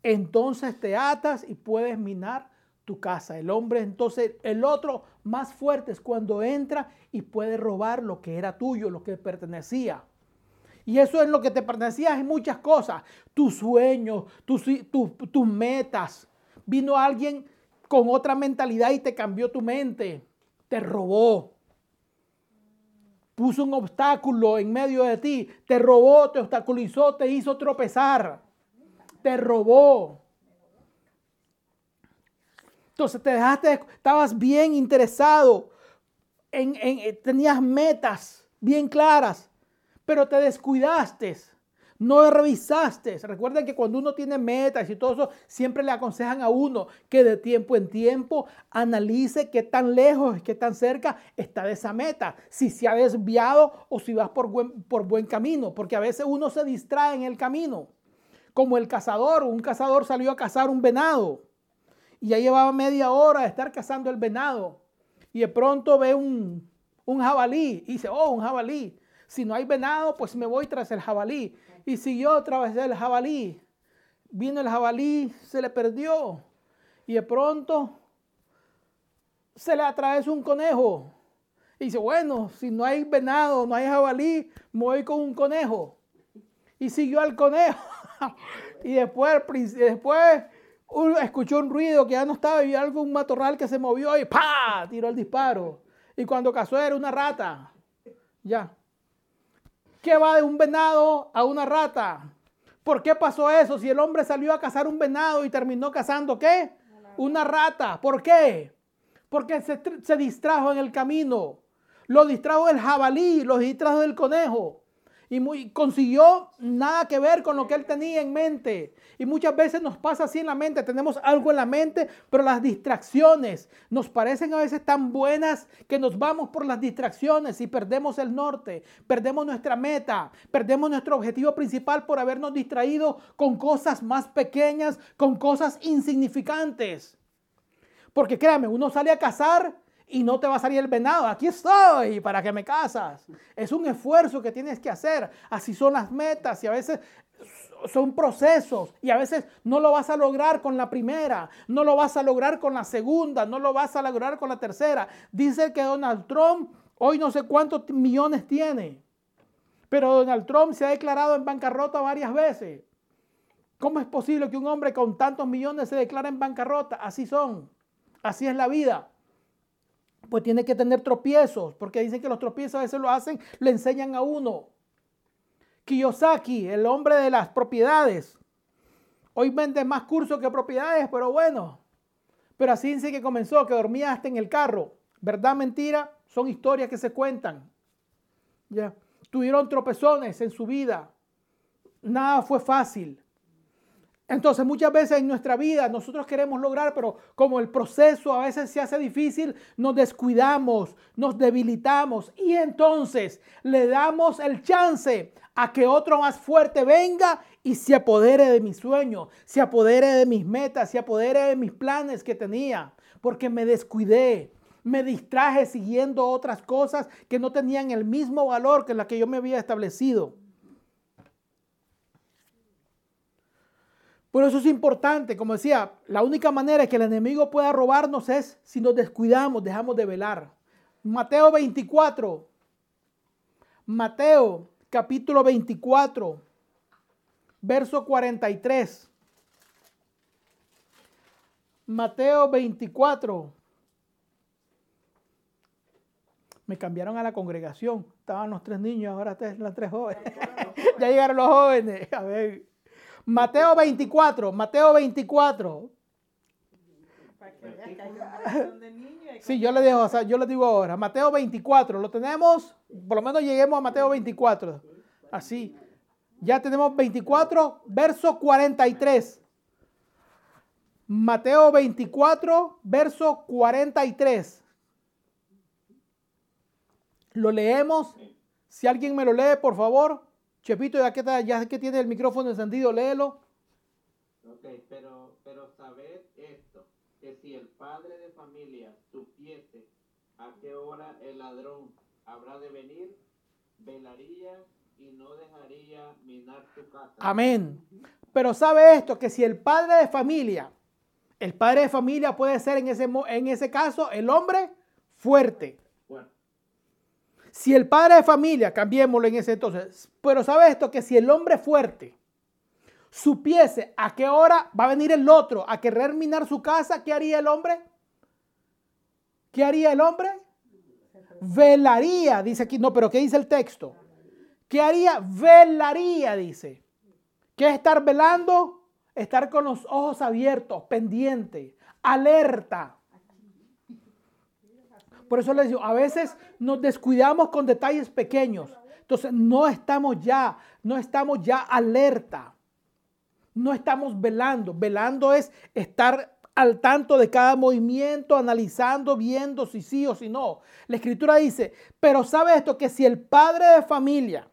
Speaker 2: entonces te atas y puedes minar tu casa. El hombre, entonces, el otro más fuerte es cuando entra y puede robar lo que era tuyo, lo que pertenecía. Y eso es lo que te pertenecía en muchas cosas. Tus sueños, tus, tus metas. Vino alguien con otra mentalidad y te cambió tu mente. Te robó. Puso un obstáculo en medio de ti, te robó, te obstaculizó, te hizo tropezar, te robó. Entonces te dejaste, estabas bien interesado, en, tenías metas bien claras, pero te descuidaste no revisaste. Recuerden que cuando uno tiene metas y todo eso, siempre le aconsejan a uno que de tiempo en tiempo analice qué tan lejos, qué tan cerca está de esa meta. Si se ha desviado o si vas por buen, por buen camino. Porque a veces uno se distrae en el camino. Como el cazador. Un cazador salió a cazar un venado. Y ya llevaba media hora de estar cazando el venado. Y de pronto ve un, un jabalí. Y dice, oh, un jabalí. Si no hay venado, pues me voy tras el jabalí y siguió a través del jabalí. Vino el jabalí, se le perdió y de pronto se le atravesó un conejo. Y dice, bueno, si no hay venado, no hay jabalí, me voy con un conejo. Y siguió al conejo. y después, después escuchó un ruido que ya no estaba y algo, un matorral que se movió y ¡pa! tiró el disparo. Y cuando cazó era una rata. Ya. ¿Qué va de un venado a una rata? ¿Por qué pasó eso? Si el hombre salió a cazar un venado y terminó cazando qué? Una rata. ¿Por qué? Porque se, se distrajo en el camino. Lo distrajo el jabalí, lo distrajo del conejo y consiguió nada que ver con lo que él tenía en mente. Y muchas veces nos pasa así en la mente, tenemos algo en la mente, pero las distracciones nos parecen a veces tan buenas que nos vamos por las distracciones y perdemos el norte, perdemos nuestra meta, perdemos nuestro objetivo principal por habernos distraído con cosas más pequeñas, con cosas insignificantes. Porque créame, uno sale a cazar y no te va a salir el venado. Aquí estoy para que me casas. Es un esfuerzo que tienes que hacer. Así son las metas y a veces son procesos y a veces no lo vas a lograr con la primera, no lo vas a lograr con la segunda, no lo vas a lograr con la tercera. Dice que Donald Trump hoy no sé cuántos millones tiene, pero Donald Trump se ha declarado en bancarrota varias veces. ¿Cómo es posible que un hombre con tantos millones se declare en bancarrota? Así son, así es la vida pues tiene que tener tropiezos, porque dicen que los tropiezos a veces lo hacen, le enseñan a uno. Kiyosaki, el hombre de las propiedades. Hoy vende más cursos que propiedades, pero bueno. Pero así dice que comenzó, que dormía hasta en el carro. ¿Verdad, mentira? Son historias que se cuentan. Ya. Tuvieron tropezones en su vida. Nada fue fácil. Entonces muchas veces en nuestra vida nosotros queremos lograr, pero como el proceso a veces se hace difícil, nos descuidamos, nos debilitamos y entonces le damos el chance a que otro más fuerte venga y se apodere de mis sueños, se apodere de mis metas, se apodere de mis planes que tenía, porque me descuidé, me distraje siguiendo otras cosas que no tenían el mismo valor que la que yo me había establecido. Por eso es importante, como decía, la única manera que el enemigo pueda robarnos es si nos descuidamos, dejamos de velar. Mateo 24, Mateo capítulo 24, verso 43. Mateo 24. Me cambiaron a la congregación. Estaban los tres niños, ahora están las tres jóvenes. ya llegaron los jóvenes. A ver. Mateo 24, Mateo 24. Sí, yo le digo, o sea, yo le digo ahora, Mateo 24, ¿lo tenemos? Por lo menos lleguemos a Mateo 24. Así. Ya tenemos 24, verso 43. Mateo 24, verso 43. Lo leemos. Si alguien me lo lee, por favor. Chepito, ya que, ya que tiene el micrófono encendido, léelo.
Speaker 4: Ok, pero, pero sabed esto, que si el padre de familia supiese a qué hora el ladrón habrá de venir, velaría y no dejaría minar tu casa.
Speaker 2: Amén. Pero sabe esto, que si el padre de familia, el padre de familia puede ser en ese, en ese caso el hombre fuerte. Si el padre de familia, cambiémoslo en ese entonces, pero sabe esto, que si el hombre fuerte supiese a qué hora va a venir el otro a querer minar su casa, ¿qué haría el hombre? ¿Qué haría el hombre? Velaría, dice aquí, no, pero ¿qué dice el texto? ¿Qué haría? Velaría, dice. ¿Qué es estar velando? Estar con los ojos abiertos, pendiente, alerta. Por eso les digo, a veces nos descuidamos con detalles pequeños. Entonces no estamos ya, no estamos ya alerta. No estamos velando. Velando es estar al tanto de cada movimiento, analizando, viendo si sí o si no. La escritura dice, pero sabe esto, que si el padre de familia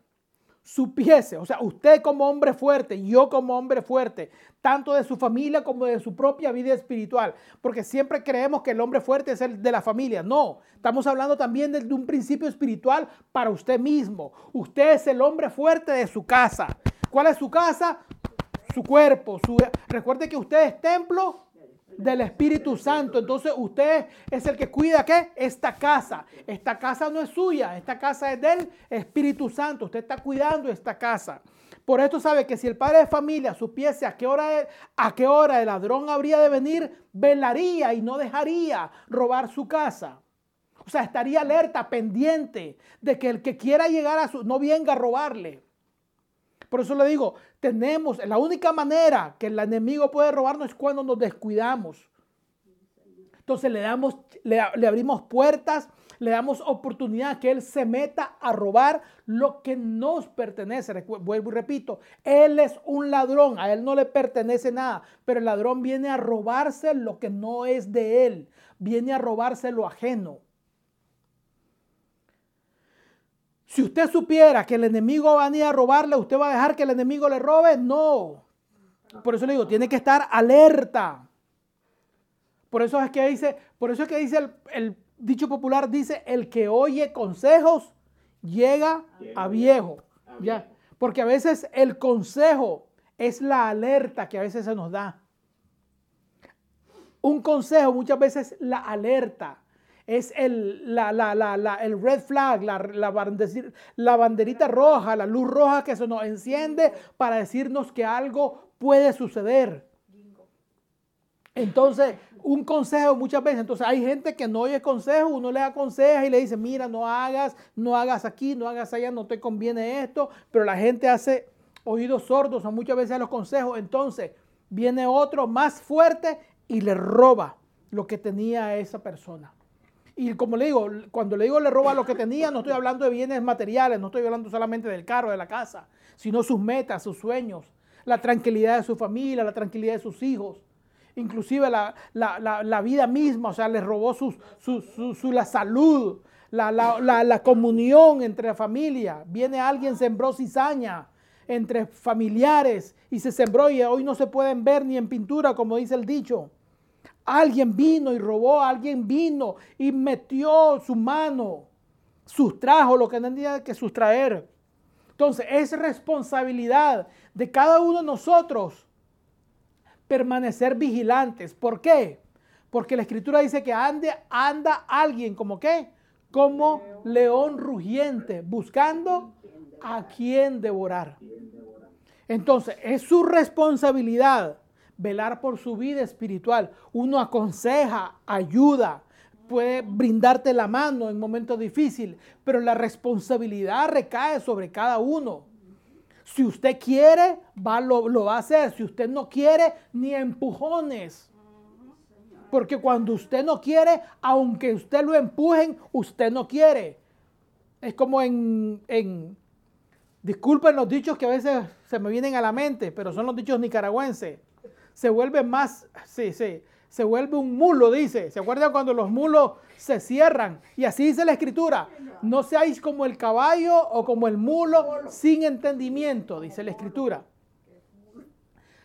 Speaker 2: supiese, o sea, usted como hombre fuerte, yo como hombre fuerte, tanto de su familia como de su propia vida espiritual, porque siempre creemos que el hombre fuerte es el de la familia. No, estamos hablando también de, un principio espiritual para usted mismo. Usted es el hombre fuerte de su casa. ¿Cuál es su casa? Su cuerpo. Su, recuerde que usted es templo del Espíritu Santo. Entonces usted es el que cuida qué? Esta casa. Esta casa no es suya, esta casa es del Espíritu Santo. Usted está cuidando esta casa. Por esto sabe que si el padre de familia supiese a qué hora, a qué hora el ladrón habría de venir, velaría y no dejaría robar su casa. O sea, estaría alerta, pendiente de que el que quiera llegar a su, no venga a robarle. Por eso le digo, tenemos, la única manera que el enemigo puede robarnos es cuando nos descuidamos. Entonces le damos, le, abrimos puertas, le damos oportunidad que él se meta a robar lo que nos pertenece. Vuelvo y repito, él es un ladrón, a él no le pertenece nada, pero el ladrón viene a robarse lo que no es de él, viene a robarse lo ajeno. Si usted supiera que el enemigo va a venir a robarle, ¿usted va a dejar que el enemigo le robe? No. Por eso le digo, tiene que estar alerta. Por eso es que dice, por eso es que dice el, dicho popular, dice, el que oye consejos llega a viejo. Ya. Porque a veces el consejo es la alerta que a veces se nos da. Un consejo muchas veces la alerta es el, la, el red flag, la, la, banderita roja, la luz roja que se nos enciende para decirnos que algo puede suceder. Entonces, un consejo muchas veces, entonces hay gente que no oye consejo, uno le aconseja y le dice, mira, no hagas, no hagas aquí, no hagas allá, no te conviene esto, pero la gente hace oídos sordos a muchas veces a los consejos, entonces viene otro más fuerte y le roba lo que tenía esa persona. Y como le digo, cuando le digo le roba lo que tenía, no estoy hablando de bienes materiales, no estoy hablando solamente del carro, de la casa, sino sus metas, sus sueños, la tranquilidad de su familia, la tranquilidad de sus hijos, inclusive la, vida misma, o sea, le robó su, la salud, la, comunión entre la familia. Viene alguien, sembró cizaña entre familiares y se sembró y hoy no se pueden ver ni en pintura, como dice el dicho. Alguien vino y robó, alguien vino y metió su mano, sustrajo lo que tenía que sustraer. Entonces es responsabilidad de cada uno de nosotros permanecer vigilantes. ¿Por qué? Porque la escritura dice que ande, anda alguien como qué? Como león rugiente, buscando a quien devorar. Entonces es su responsabilidad velar por su vida espiritual. Uno aconseja, ayuda, puede brindarte la mano en momentos difíciles, pero la responsabilidad recae sobre cada uno. Si usted quiere, va, lo, va a hacer. Si usted no quiere, ni empujones. Porque cuando usted no quiere, aunque usted lo empujen, usted no quiere. Es como en, en, disculpen los dichos que a veces se me vienen a la mente, pero son los dichos nicaragüenses. Se vuelve más, sí, sí, se vuelve un mulo, dice. ¿Se acuerdan cuando los mulos se cierran? Y así dice la escritura. No seáis como el caballo o como el mulo sin entendimiento, dice la escritura.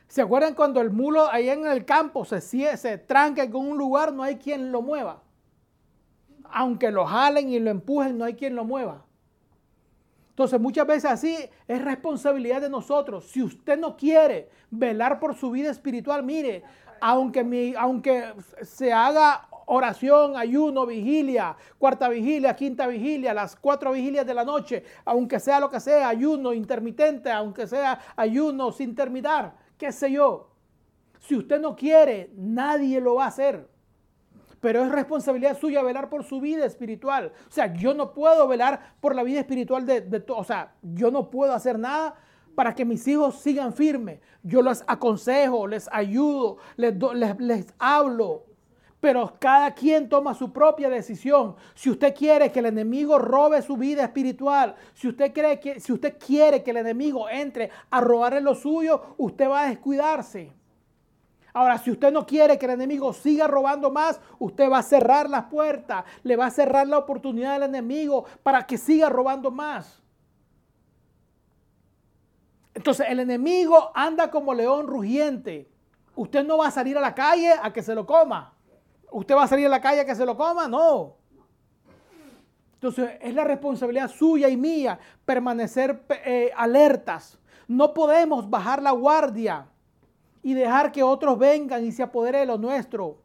Speaker 2: ¿Se acuerdan cuando el mulo allá en el campo se, se tranca con un lugar, no hay quien lo mueva? Aunque lo jalen y lo empujen, no hay quien lo mueva. Entonces muchas veces así es responsabilidad de nosotros. Si usted no quiere velar por su vida espiritual, mire, aunque, aunque se haga oración, ayuno, vigilia, cuarta vigilia, quinta vigilia, las cuatro vigilias de la noche, aunque sea lo que sea, ayuno intermitente, aunque sea ayuno sin terminar, qué sé yo. Si usted no quiere, nadie lo va a hacer. Pero es responsabilidad suya velar por su vida espiritual. O sea, yo no puedo velar por la vida espiritual de, de O sea, yo no puedo hacer nada para que mis hijos sigan firmes. Yo les aconsejo, les ayudo, les, les, hablo. Pero cada quien toma su propia decisión. Si usted quiere que el enemigo robe su vida espiritual, si usted, cree que, si usted quiere que el enemigo entre a robarle lo suyo, usted va a descuidarse. Ahora, si usted no quiere que el enemigo siga robando más, usted va a cerrar las puertas, le va a cerrar la oportunidad al enemigo para que siga robando más. Entonces el enemigo anda como león rugiente. Usted no va a salir a la calle a que se lo coma. ¿Usted va a salir a la calle a que se lo coma? No. Entonces es la responsabilidad suya y mía permanecer eh, alertas. No podemos bajar la guardia y dejar que otros vengan y se apodere de lo nuestro.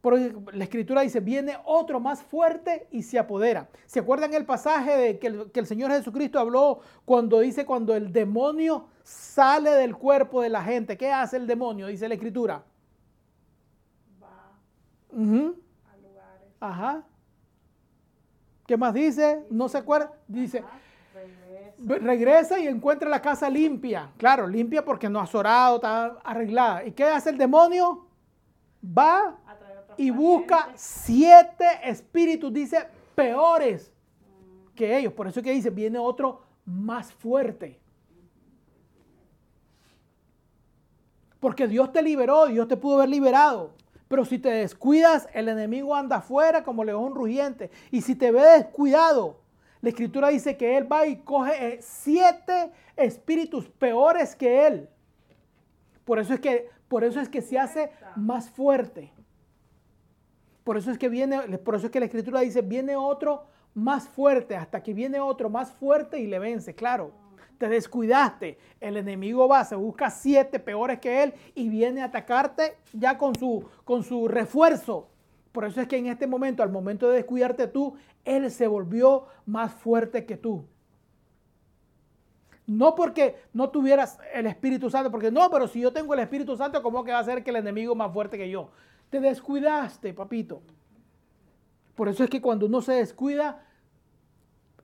Speaker 2: Porque la escritura dice, viene otro más fuerte y se apodera. ¿Se acuerdan el pasaje de que el, que el, Señor Jesucristo habló cuando dice, cuando el demonio sale del cuerpo de la gente? ¿Qué hace el demonio? Dice la escritura. Va a lugares. Ajá. ¿Qué más dice? ¿No se acuerda? Dice, regresa. regresa y encuentra la casa limpia. Claro, limpia porque no ha zorado, está arreglada. ¿Y qué hace el demonio? Va y busca siete espíritus, dice, peores que ellos. Por eso es que dice, viene otro más fuerte. Porque Dios te liberó, Dios te pudo haber liberado. Pero si te descuidas, el enemigo anda afuera como león rugiente. Y si te ve descuidado, la escritura dice que él va y coge eh, siete espíritus peores que él. Por eso es que, por eso es que se hace más fuerte. Por eso es que viene, por eso es que la escritura dice, viene otro más fuerte, hasta que viene otro más fuerte y le vence, claro. Te descuidaste, el enemigo va, se busca siete peores que él y viene a atacarte ya con su, con su refuerzo. Por eso es que en este momento, al momento de descuidarte tú, él se volvió más fuerte que tú. No porque no tuvieras el Espíritu Santo, porque no, pero si yo tengo el Espíritu Santo, ¿cómo que va a ser que el enemigo más fuerte que yo? Te descuidaste, papito. Por eso es que cuando uno se descuida,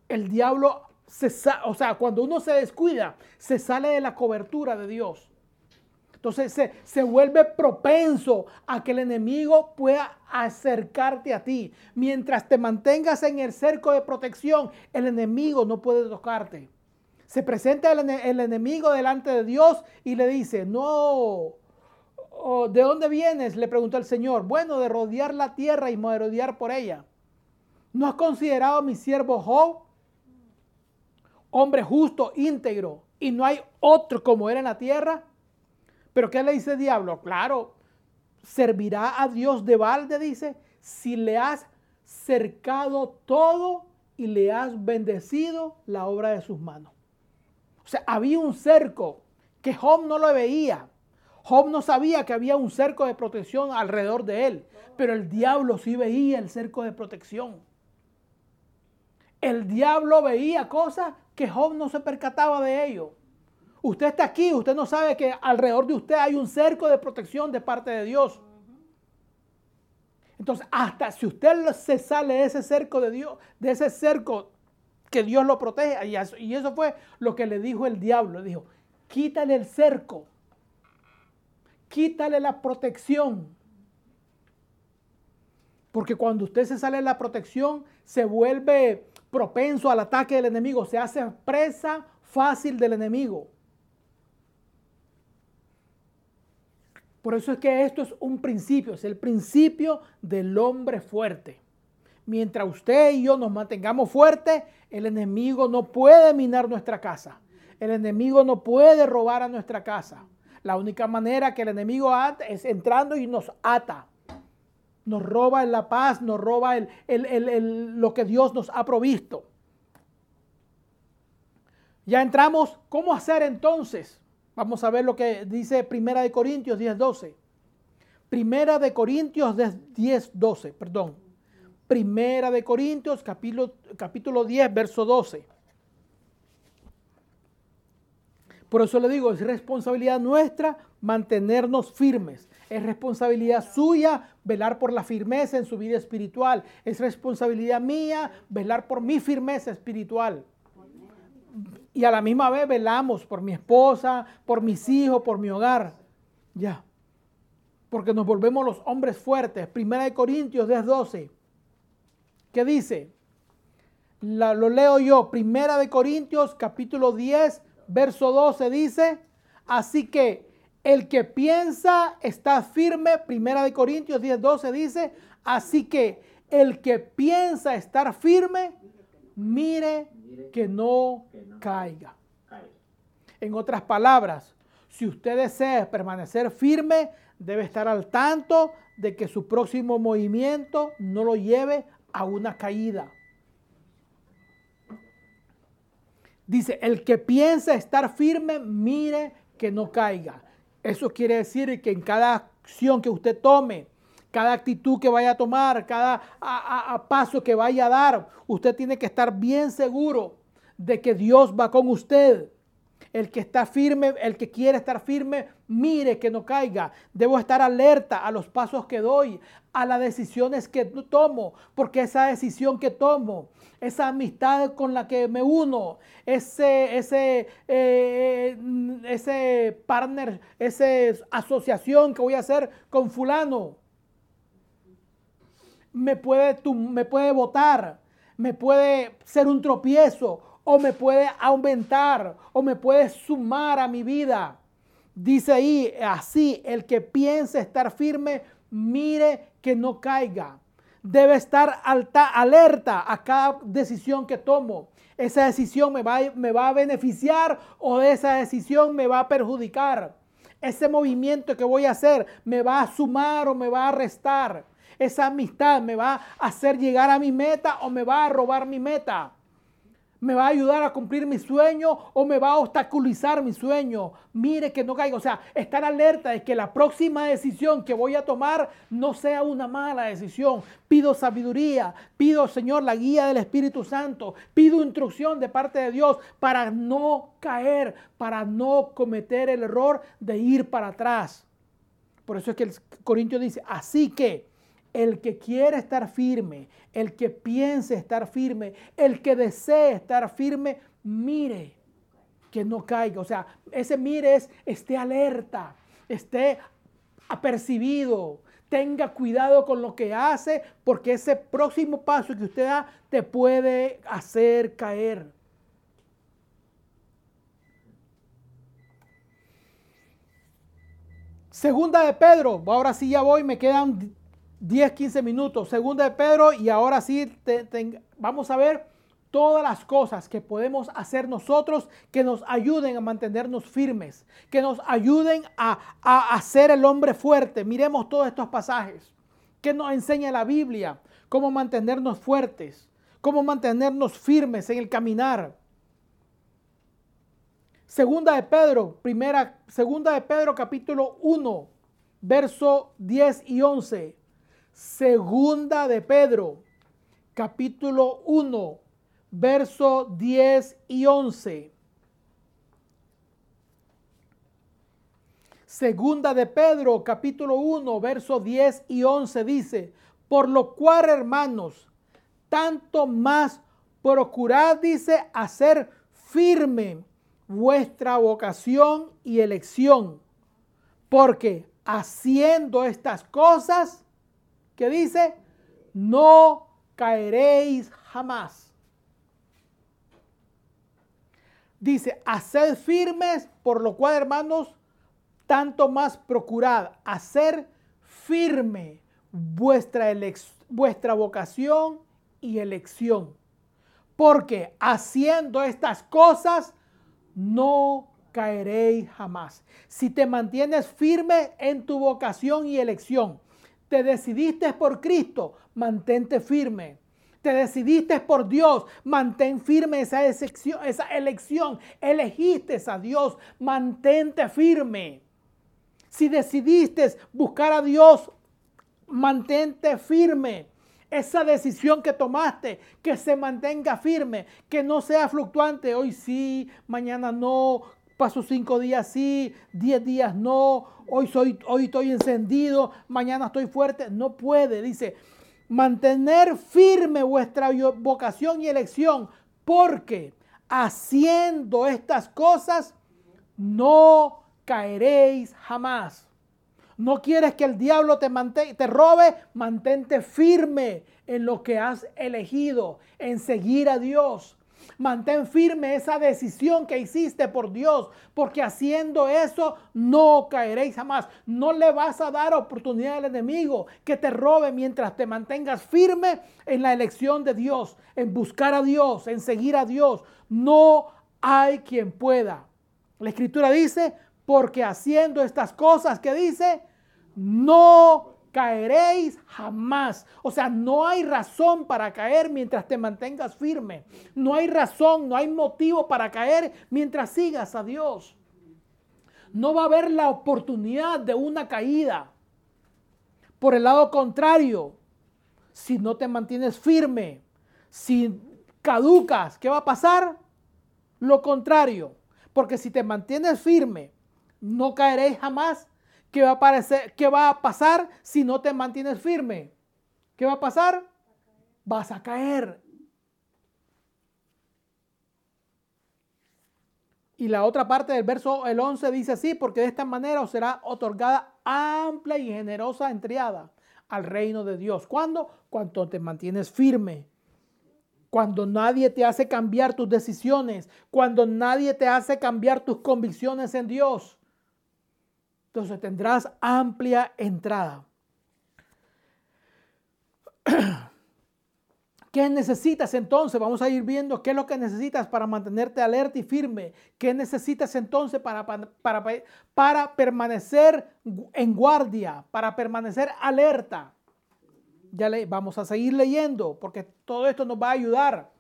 Speaker 2: el diablo se o sea, cuando uno se descuida, se sale de la cobertura de Dios. Entonces se, se, vuelve propenso a que el enemigo pueda acercarte a ti. Mientras te mantengas en el cerco de protección, el enemigo no puede tocarte. Se presenta el, el enemigo delante de Dios y le dice, no, ¿De dónde vienes? Le preguntó el Señor. Bueno, de rodear la tierra y merodear por ella. ¿No has considerado a mi siervo Job? Hombre justo, íntegro, y no hay otro como él en la tierra. Pero ¿qué le dice el diablo? Claro, servirá a Dios de balde, dice, si le has cercado todo y le has bendecido la obra de sus manos. O sea, había un cerco que Job no lo veía, Job no sabía que había un cerco de protección alrededor de él, pero el diablo sí veía el cerco de protección. El diablo veía cosas que Job no se percataba de ello. Usted está aquí, usted no sabe que alrededor de usted hay un cerco de protección de parte de Dios. Entonces, hasta si usted se sale de ese cerco de Dios, de ese cerco que Dios lo protege, y eso fue lo que le dijo el diablo, le dijo, quítale el cerco quítale la protección. Porque cuando usted se sale de la protección, se vuelve propenso al ataque del enemigo, se hace presa fácil del enemigo. Por eso es que esto es un principio, es el principio del hombre fuerte. Mientras usted y yo nos mantengamos fuertes, el enemigo no puede minar nuestra casa. El enemigo no puede robar a nuestra casa. La única manera que el enemigo ata es entrando y nos ata. Nos roba la paz, nos roba lo que Dios nos ha provisto. Ya entramos, ¿cómo hacer entonces? Vamos a ver lo que dice Primera de Corintios 10, 12. Primera de Corintios 10, 12, perdón. Primera de Corintios capítulo, capítulo 10, verso 12. Por eso le digo, es responsabilidad nuestra mantenernos firmes. Es responsabilidad suya velar por la firmeza en su vida espiritual. Es responsabilidad mía velar por mi firmeza espiritual. Y a la misma vez velamos por mi esposa, por mis hijos, por mi hogar. Ya. Porque nos volvemos los hombres fuertes. Primera de Corintios 10, 12. ¿Qué dice? lo leo yo. Primera de Corintios capítulo 10, verso 12 dice, así que el que piensa está firme, Primera de Corintios 10, 12 dice, así que el que piensa estar firme, mire que no caiga. En otras palabras, si usted desea permanecer firme, debe estar al tanto de que su próximo movimiento no lo lleve a una caída. Dice, el que piensa estar firme, mire que no caiga. Eso quiere decir que en cada acción que usted tome, cada actitud que vaya a tomar, cada paso que vaya a dar, usted tiene que estar bien seguro de que Dios va con usted. El que está firme, el que quiere estar firme, mire que no caiga. Debo estar alerta a los pasos que doy, a las decisiones que tomo, porque esa decisión que tomo esa amistad con la que me uno, ese, ese, eh, ese partner, esa asociación que voy a hacer con fulano. Me puede, me puede votar, me puede ser un tropiezo o me puede aumentar o me puede sumar a mi vida. Dice ahí, así, el que piense estar firme, mire que no caiga debe estar alta, alerta a cada decisión que tomo. Esa decisión me va, me va a beneficiar o esa decisión me va a perjudicar. Ese movimiento que voy a hacer me va a sumar o me va a restar. Esa amistad me va a hacer llegar a mi meta o me va a robar mi meta me va a ayudar a cumplir mi sueño o me va a obstaculizar mi sueño. Mire que no caiga. O sea, estar alerta de que la próxima decisión que voy a tomar no sea una mala decisión. Pido sabiduría, pido, Señor, la guía del Espíritu Santo, pido instrucción de parte de Dios para no caer, para no cometer el error de ir para atrás. Por eso es que el Corintio dice, así que el que quiere estar firme, el que piense estar firme, el que desee estar firme, mire que no caiga. O sea, ese mire es esté alerta, esté apercibido, tenga cuidado con lo que hace, porque ese próximo paso que usted da te puede hacer caer. Segunda de Pedro, ahora sí ya voy, me quedan 10, 15 minutos. Segunda de Pedro y ahora sí vamos a ver todas las cosas que podemos hacer nosotros que nos ayuden a mantenernos firmes, que nos ayuden a, a hacer el hombre fuerte. Miremos todos estos pasajes que nos enseña la Biblia, cómo mantenernos fuertes, cómo mantenernos firmes en el caminar. Segunda de Pedro, primera, segunda de Pedro capítulo 1, verso 10 y 11. Segunda de Pedro, capítulo 1, verso 10 y 11. Segunda de Pedro, capítulo 1, verso 10 y 11 dice, por lo cual, hermanos, tanto más procurad, dice, hacer firme vuestra vocación y elección, porque haciendo estas cosas, que dice, no caeréis jamás. Dice, haced firmes, por lo cual, hermanos, tanto más procurad hacer firme vuestra, vuestra vocación y elección. Porque haciendo estas cosas no caeréis jamás. Si te mantienes firme en tu vocación y elección, te decidiste por Cristo, mantente firme. Te decidiste por Dios, mantén firme esa, elección. Elegiste a Dios, mantente firme. Si decidiste buscar a Dios, mantente firme. Esa decisión que tomaste, que se mantenga firme, que no sea fluctuante. Hoy sí, mañana no, paso cinco días sí, diez días no, hoy, soy, hoy estoy encendido, mañana estoy fuerte. No puede, dice, mantener firme vuestra vocación y elección, porque haciendo estas cosas no caeréis jamás. No quieres que el diablo te, te robe, mantente firme en lo que has elegido, en seguir a Dios. Mantén firme esa decisión que hiciste por Dios, porque haciendo eso no caeréis jamás. No le vas a dar oportunidad al enemigo que te robe mientras te mantengas firme en la elección de Dios, en buscar a Dios, en seguir a Dios. No hay quien pueda. La escritura dice, porque haciendo estas cosas que dice, no caeréis jamás. O sea, no hay razón para caer mientras te mantengas firme. No hay razón, no hay motivo para caer mientras sigas a Dios. No va a haber la oportunidad de una caída. Por el lado contrario, si no te mantienes firme, si caducas, ¿qué va a pasar? Lo contrario. Porque si te mantienes firme, no caeréis jamás ¿Qué va, a ¿Qué va a pasar si no te mantienes firme? ¿Qué va a pasar? Vas a caer. Y la otra parte del verso, el 11, dice así, porque de esta manera os será otorgada amplia y generosa entrada al reino de Dios. ¿Cuándo? Cuando te mantienes firme. Cuando nadie te hace cambiar tus decisiones. Cuando nadie te hace cambiar tus convicciones en Dios. Entonces tendrás amplia entrada. ¿Qué necesitas entonces? Vamos a ir viendo qué es lo que necesitas para mantenerte alerta y firme. ¿Qué necesitas entonces para, para, para, permanecer en guardia, para permanecer alerta? Ya le, vamos a seguir leyendo porque todo esto nos va a ayudar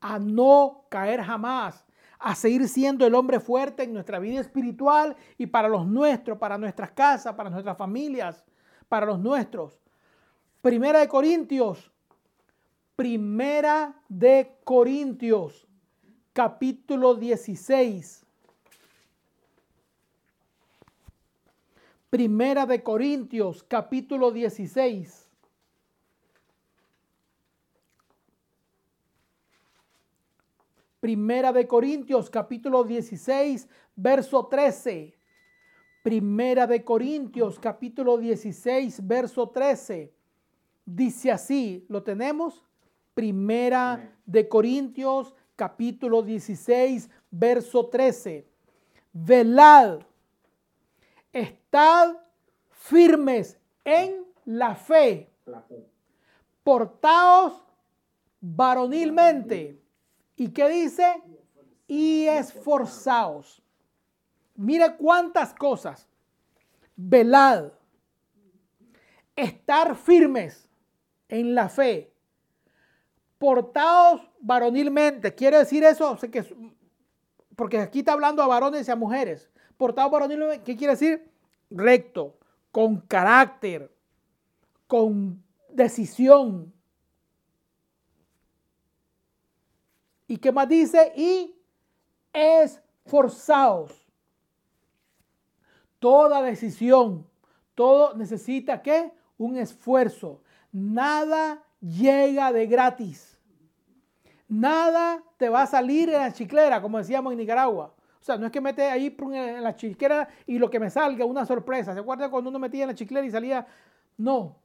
Speaker 2: a no caer jamás a seguir siendo el hombre fuerte en nuestra vida espiritual y para los nuestros, para nuestras casas, para nuestras familias, para los nuestros. Primera de Corintios, Primera de Corintios, capítulo 16. Primera de Corintios, capítulo 16. Primera de Corintios capítulo 16, verso 13. Primera de Corintios capítulo 16, verso 13. Dice así, ¿lo tenemos? Primera de Corintios capítulo 16, verso 13. Velad, estad firmes en la fe. Portaos varonilmente ¿Y qué dice? Y esforzaos. Mire cuántas cosas. Velad. Estar firmes en la fe. Portaos varonilmente. ¿Quiere decir eso? porque aquí está hablando a varones y a mujeres. Portaos varonilmente, ¿qué quiere decir? Recto, con carácter, con decisión, ¿Y qué más dice? Y esforzaos. Toda decisión, todo necesita qué? Un esfuerzo. Nada llega de gratis. Nada te va a salir en la chiclera, como decíamos en Nicaragua. O sea, no es que mete ahí en la chiclera y lo que me salga, una sorpresa. ¿Se acuerdan cuando uno metía en la chiclera y salía? No. O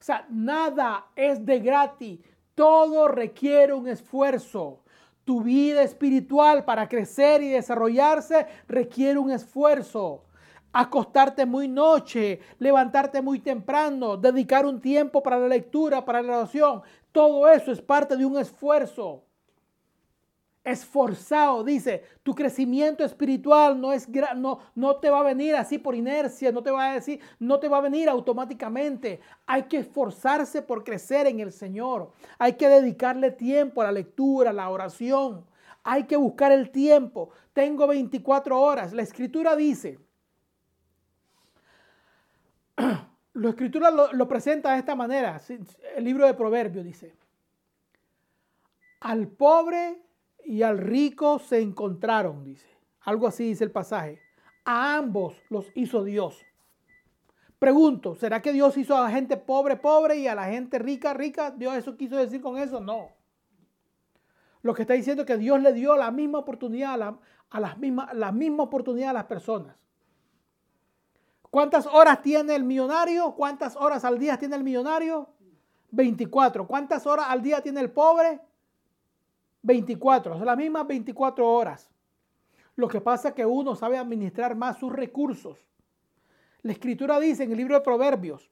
Speaker 2: sea, nada es de gratis. Todo requiere un esfuerzo. Tu vida espiritual para crecer y desarrollarse requiere un esfuerzo. Acostarte muy noche, levantarte muy temprano, dedicar un tiempo para la lectura, para la oración. Todo eso es parte de un esfuerzo esforzado. Dice, tu crecimiento espiritual no, es, no, no te va a venir así por inercia, no te va a decir, no te va a venir automáticamente. Hay que esforzarse por crecer en el Señor. Hay que dedicarle tiempo a la lectura, a la oración. Hay que buscar el tiempo. Tengo 24 horas. La escritura dice, la escritura lo, lo presenta de esta manera. El libro de Proverbios dice, al pobre y al rico se encontraron, dice. Algo así dice el pasaje. A ambos los hizo Dios. Pregunto, ¿será que Dios hizo a la gente pobre, pobre y a la gente rica, rica? ¿Dios eso quiso decir con eso? No. Lo que está diciendo es que Dios le dio la misma oportunidad a, la, las mismas, la misma oportunidad a las personas. ¿Cuántas horas tiene el millonario? ¿Cuántas horas al día tiene el millonario? 24. ¿Cuántas horas al día tiene el pobre? 24, son las mismas 24 horas. Lo que pasa es que uno sabe administrar más sus recursos. La escritura dice en el libro de Proverbios,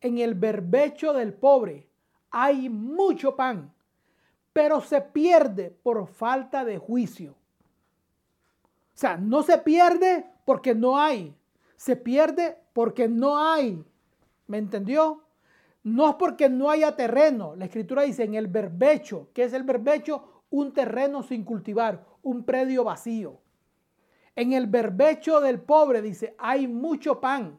Speaker 2: en el berbecho del pobre hay mucho pan, pero se pierde por falta de juicio. O sea, no se pierde porque no hay, se pierde porque no hay. ¿Me entendió? No es porque no haya terreno. La escritura dice en el berbecho. ¿Qué es el berbecho? Un terreno sin cultivar, un predio vacío. En el berbecho del pobre dice, hay mucho pan,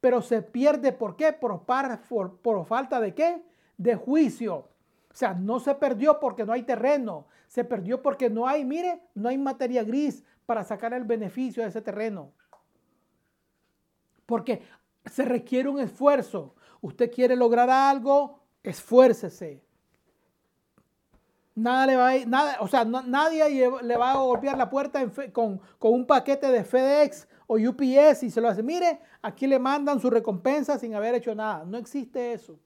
Speaker 2: pero se pierde. ¿Por qué? Por, por, por falta de qué? De juicio. O sea, no se perdió porque no hay terreno. Se perdió porque no hay, mire, no hay materia gris para sacar el beneficio de ese terreno. Porque se requiere un esfuerzo. Usted quiere lograr algo, esfuércese. Nada le va a, nada, o sea, nadie le va a golpear la puerta con, con, un paquete de FedEx o UPS y se lo hace. Mire, aquí le mandan su recompensa sin haber hecho nada. No existe eso.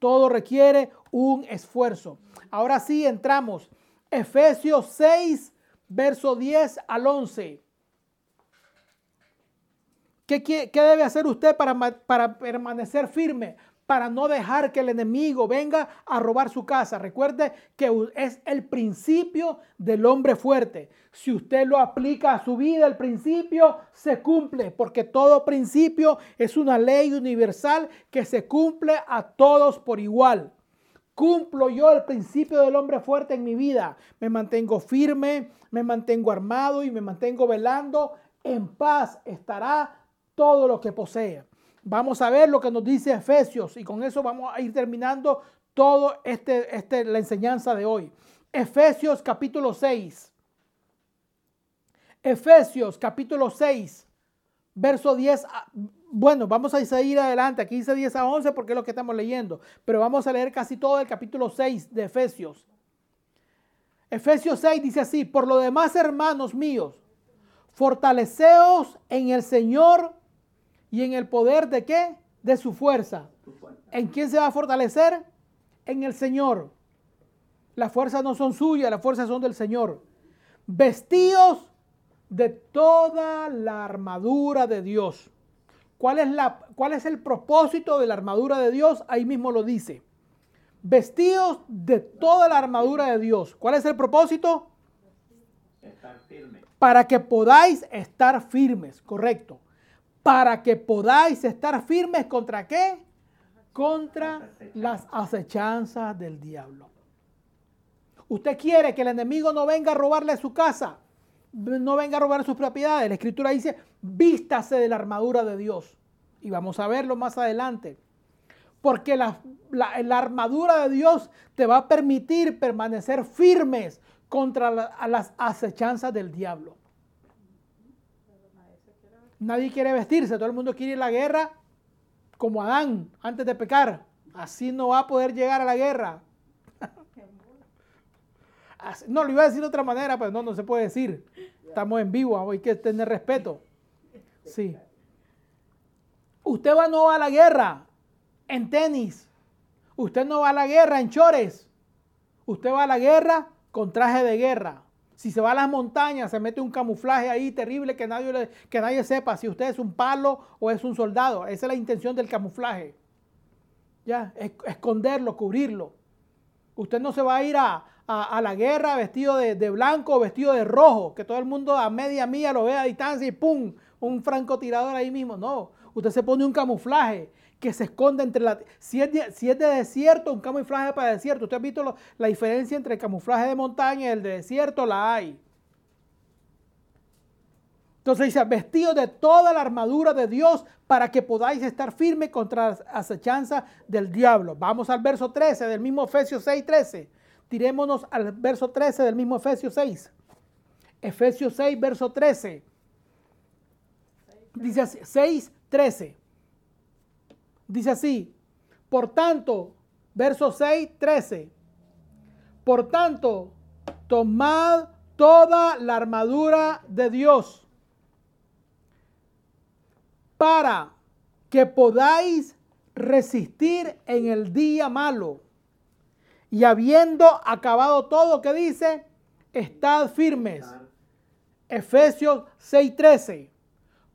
Speaker 2: Todo requiere un esfuerzo. Ahora sí entramos. Efesios 6, verso 10 al 11. ¿Qué, debe hacer usted para, para permanecer firme? Para no dejar que el enemigo venga a robar su casa. Recuerde que es el principio del hombre fuerte. Si usted lo aplica a su vida, el principio se cumple, porque todo principio es una ley universal que se cumple a todos por igual. Cumplo yo el principio del hombre fuerte en mi vida. Me mantengo firme, me mantengo armado y me mantengo velando. En paz estará todo lo que posee. Vamos a ver lo que nos dice Efesios y con eso vamos a ir terminando todo este, este la enseñanza de hoy. Efesios capítulo 6. Efesios capítulo 6, verso 10. bueno, vamos a ir adelante. Aquí dice 10 a 11 porque es lo que estamos leyendo. Pero vamos a leer casi todo el capítulo 6 de Efesios. Efesios 6 dice así, por lo demás, hermanos míos, fortaleceos en el Señor y en el poder de qué? De su fuerza. ¿En quién se va a fortalecer? En el Señor. Las fuerzas no son suyas, las fuerzas son del Señor. Vestidos de toda la armadura de Dios. ¿Cuál es, la, ¿Cuál es el propósito de la armadura de Dios? Ahí mismo lo dice. Vestidos de toda la armadura de Dios. ¿Cuál es el propósito?
Speaker 4: Estar firme.
Speaker 2: Para que podáis estar firmes, correcto para que podáis estar firmes contra qué? Contra las acechanzas del diablo. Usted quiere que el enemigo no venga a robarle su casa, no venga a robar sus propiedades. La escritura dice, vístase de la armadura de Dios. Y vamos a verlo más adelante. Porque la, la, armadura de Dios te va a permitir permanecer firmes contra las acechanzas del diablo. Nadie quiere vestirse, todo el mundo quiere ir a la guerra como Adán antes de pecar. Así no va a poder llegar a la guerra. no, lo iba a decir de otra manera, pero no, no se puede decir. Estamos en vivo, hay que tener respeto. Sí. Usted va no va a la guerra en tenis. Usted no va a la guerra en chores. Usted va a la guerra con traje de guerra. Si se va a las montañas, se mete un camuflaje ahí terrible que nadie, que nadie sepa si usted es un palo o es un soldado. Esa es la intención del camuflaje. Ya, esconderlo, cubrirlo. Usted no se va a ir a, la guerra vestido de, de, blanco o vestido de rojo, que todo el mundo a media mía lo vea a distancia y ¡pum! Un francotirador ahí mismo. No, usted se pone un camuflaje que se esconde entre la... Si es, de, desierto, un camuflaje para desierto. Usted ha visto la diferencia entre el camuflaje de montaña y el de desierto, la hay. Entonces dice, vestido de toda la armadura de Dios para que podáis estar firme contra la acechanza del diablo. Vamos al verso 13 del mismo Efesios 6, 13. Tirémonos al verso 13 del mismo Efesios 6. Efesios 6, verso 13. Dice así, 6, 13. Dice así, por tanto, verso 6, 13. Por tanto, tomad toda la armadura de Dios para que podáis resistir en el día malo. Y habiendo acabado todo, que dice, estad firmes. Efesios 6:13.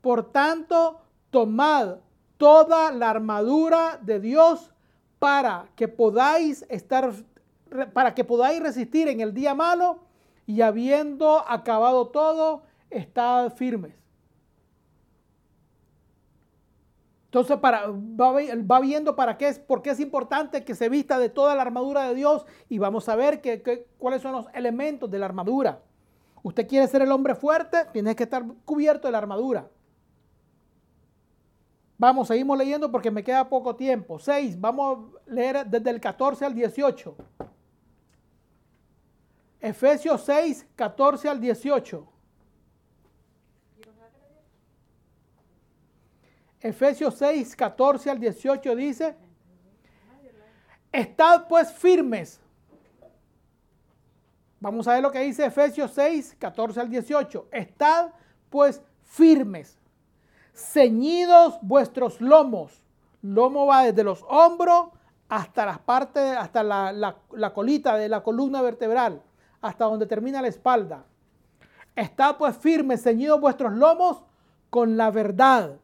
Speaker 2: Por tanto, tomad toda la armadura de Dios para que podáis estar para que podáis resistir en el día malo y habiendo acabado todo, estad firmes. Entonces para, va, viendo para qué es, por qué es importante que se vista de toda la armadura de Dios y vamos a ver que, cuáles son los elementos de la armadura. Usted quiere ser el hombre fuerte, tiene que estar cubierto de la armadura. Vamos, seguimos leyendo porque me queda poco tiempo. 6, vamos a leer desde el 14 al 18. Efesios 6, 14 al 18. Efesios 6, 14 al 18 dice, estad pues firmes. Vamos a ver lo que dice Efesios 6, 14 al 18. Estad pues firmes ceñidos vuestros lomos. Lomo va desde los hombros hasta las partes, hasta la, colita de la columna vertebral, hasta donde termina la espalda. Está pues firme, ceñidos vuestros lomos con la verdad.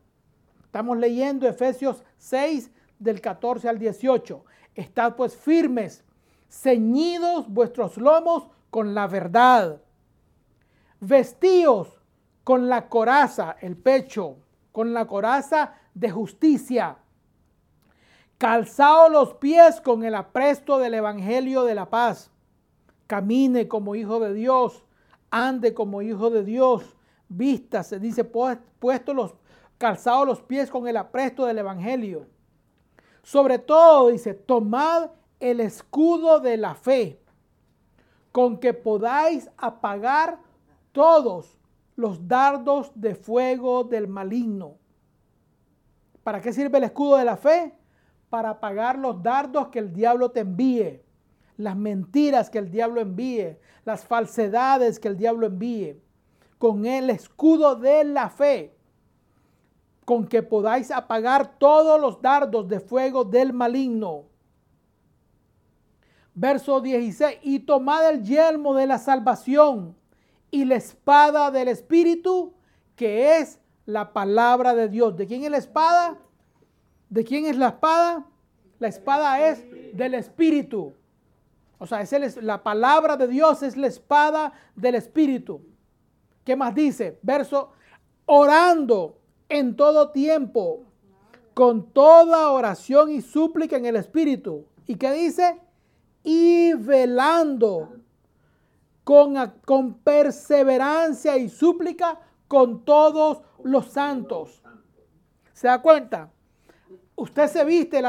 Speaker 2: Estamos leyendo Efesios 6 del 14 al 18. Estad pues firmes, ceñidos vuestros lomos con la verdad. Vestíos con la coraza, el pecho, con la coraza de justicia. Calzado los pies con el apresto del Evangelio de la paz. Camine como hijo de Dios, ande como hijo de Dios, vístase, dice, puesto los, calzado los pies con el apresto del Evangelio. Sobre todo, dice, tomad el escudo de la fe, con que podáis apagar todos los dardos de fuego del maligno. ¿Para qué sirve el escudo de la fe? Para apagar los dardos que el diablo te envíe, las mentiras que el diablo envíe, las falsedades que el diablo envíe. Con el escudo de la fe, con que podáis apagar todos los dardos de fuego del maligno. Verso 16, y tomad el yelmo de la salvación y la espada del Espíritu, que es la palabra de Dios. ¿De quién es la espada? ¿De quién es la espada? La espada es del Espíritu. O sea, es la palabra de Dios es la espada del Espíritu. ¿Qué más dice? Verso, orando en todo tiempo, con toda oración y súplica en el Espíritu. ¿Y qué dice? Y velando con, perseverancia y súplica con todos los santos. ¿Se da cuenta? Usted se viste,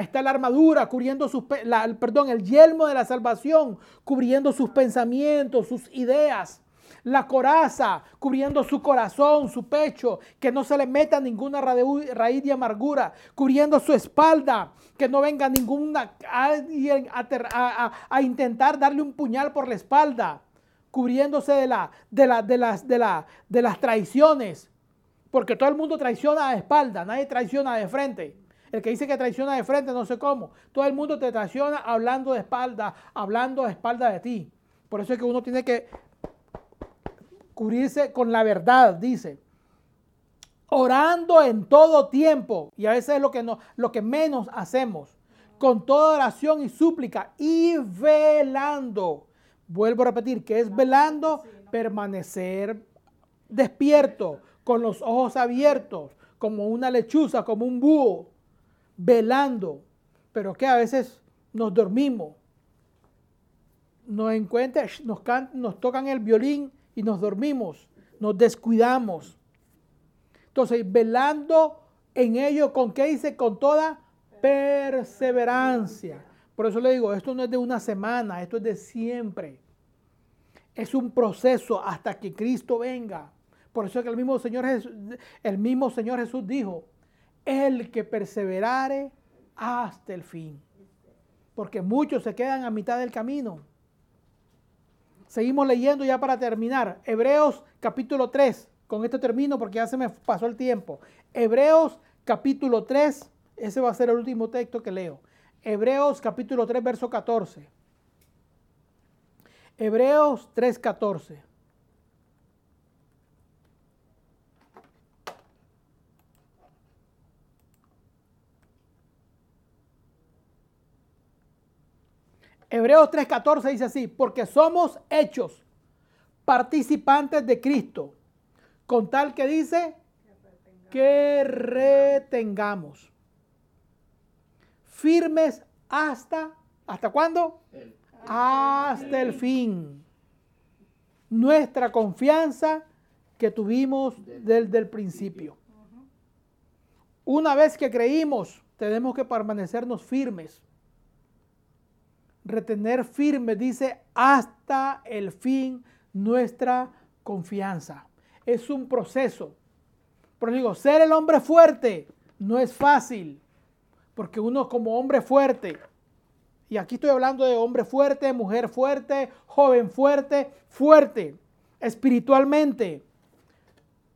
Speaker 2: está la armadura cubriendo sus, perdón, el yelmo de la salvación, cubriendo sus pensamientos, sus ideas la coraza cubriendo su corazón, su pecho, que no se le meta ninguna raíz de amargura, cubriendo su espalda, que no venga ninguna alguien a, intentar darle un puñal por la espalda, cubriéndose de, la, de, la, de, las, de, la, de las traiciones, porque todo el mundo traiciona a espalda, nadie traiciona de frente. El que dice que traiciona de frente, no sé cómo. Todo el mundo te traiciona hablando de espalda, hablando de espalda de ti. Por eso es que uno tiene que cubrirse con la verdad, dice. Orando en todo tiempo. Y a veces es lo que, no, lo que menos hacemos. Con toda oración y súplica. Y velando. Vuelvo a repetir, que es velando, permanecer despierto, con los ojos abiertos, como una lechuza, como un búho, velando. Pero que a veces nos dormimos. Nos encuentran, nos, nos tocan el violín y nos dormimos, nos descuidamos. Entonces, velando en ello, ¿con qué dice? Con toda perseverancia. Por eso le digo, esto no es de una semana, esto es de siempre. Es un proceso hasta que Cristo venga. Por eso es que el mismo Señor Jesús, el mismo Señor Jesús dijo, el que perseverare hasta el fin. Porque muchos se quedan a mitad del camino. Seguimos leyendo ya para terminar. Hebreos capítulo 3. Con esto termino porque ya se me pasó el tiempo. Hebreos capítulo 3. Ese va a ser el último texto que leo. Hebreos capítulo 3, verso 14. Hebreos 3, 14. Hebreos 3:14 dice así, porque somos hechos participantes de Cristo, con tal que dice que retengamos firmes hasta, ¿hasta cuándo? Hasta el fin. Nuestra confianza que tuvimos desde el principio. Una vez que creímos, tenemos que permanecernos firmes retener firme, dice, hasta el fin nuestra confianza. Es un proceso. Pero digo, ser el hombre fuerte no es fácil, porque uno como hombre fuerte, y aquí estoy hablando de hombre fuerte, mujer fuerte, joven fuerte, fuerte, espiritualmente,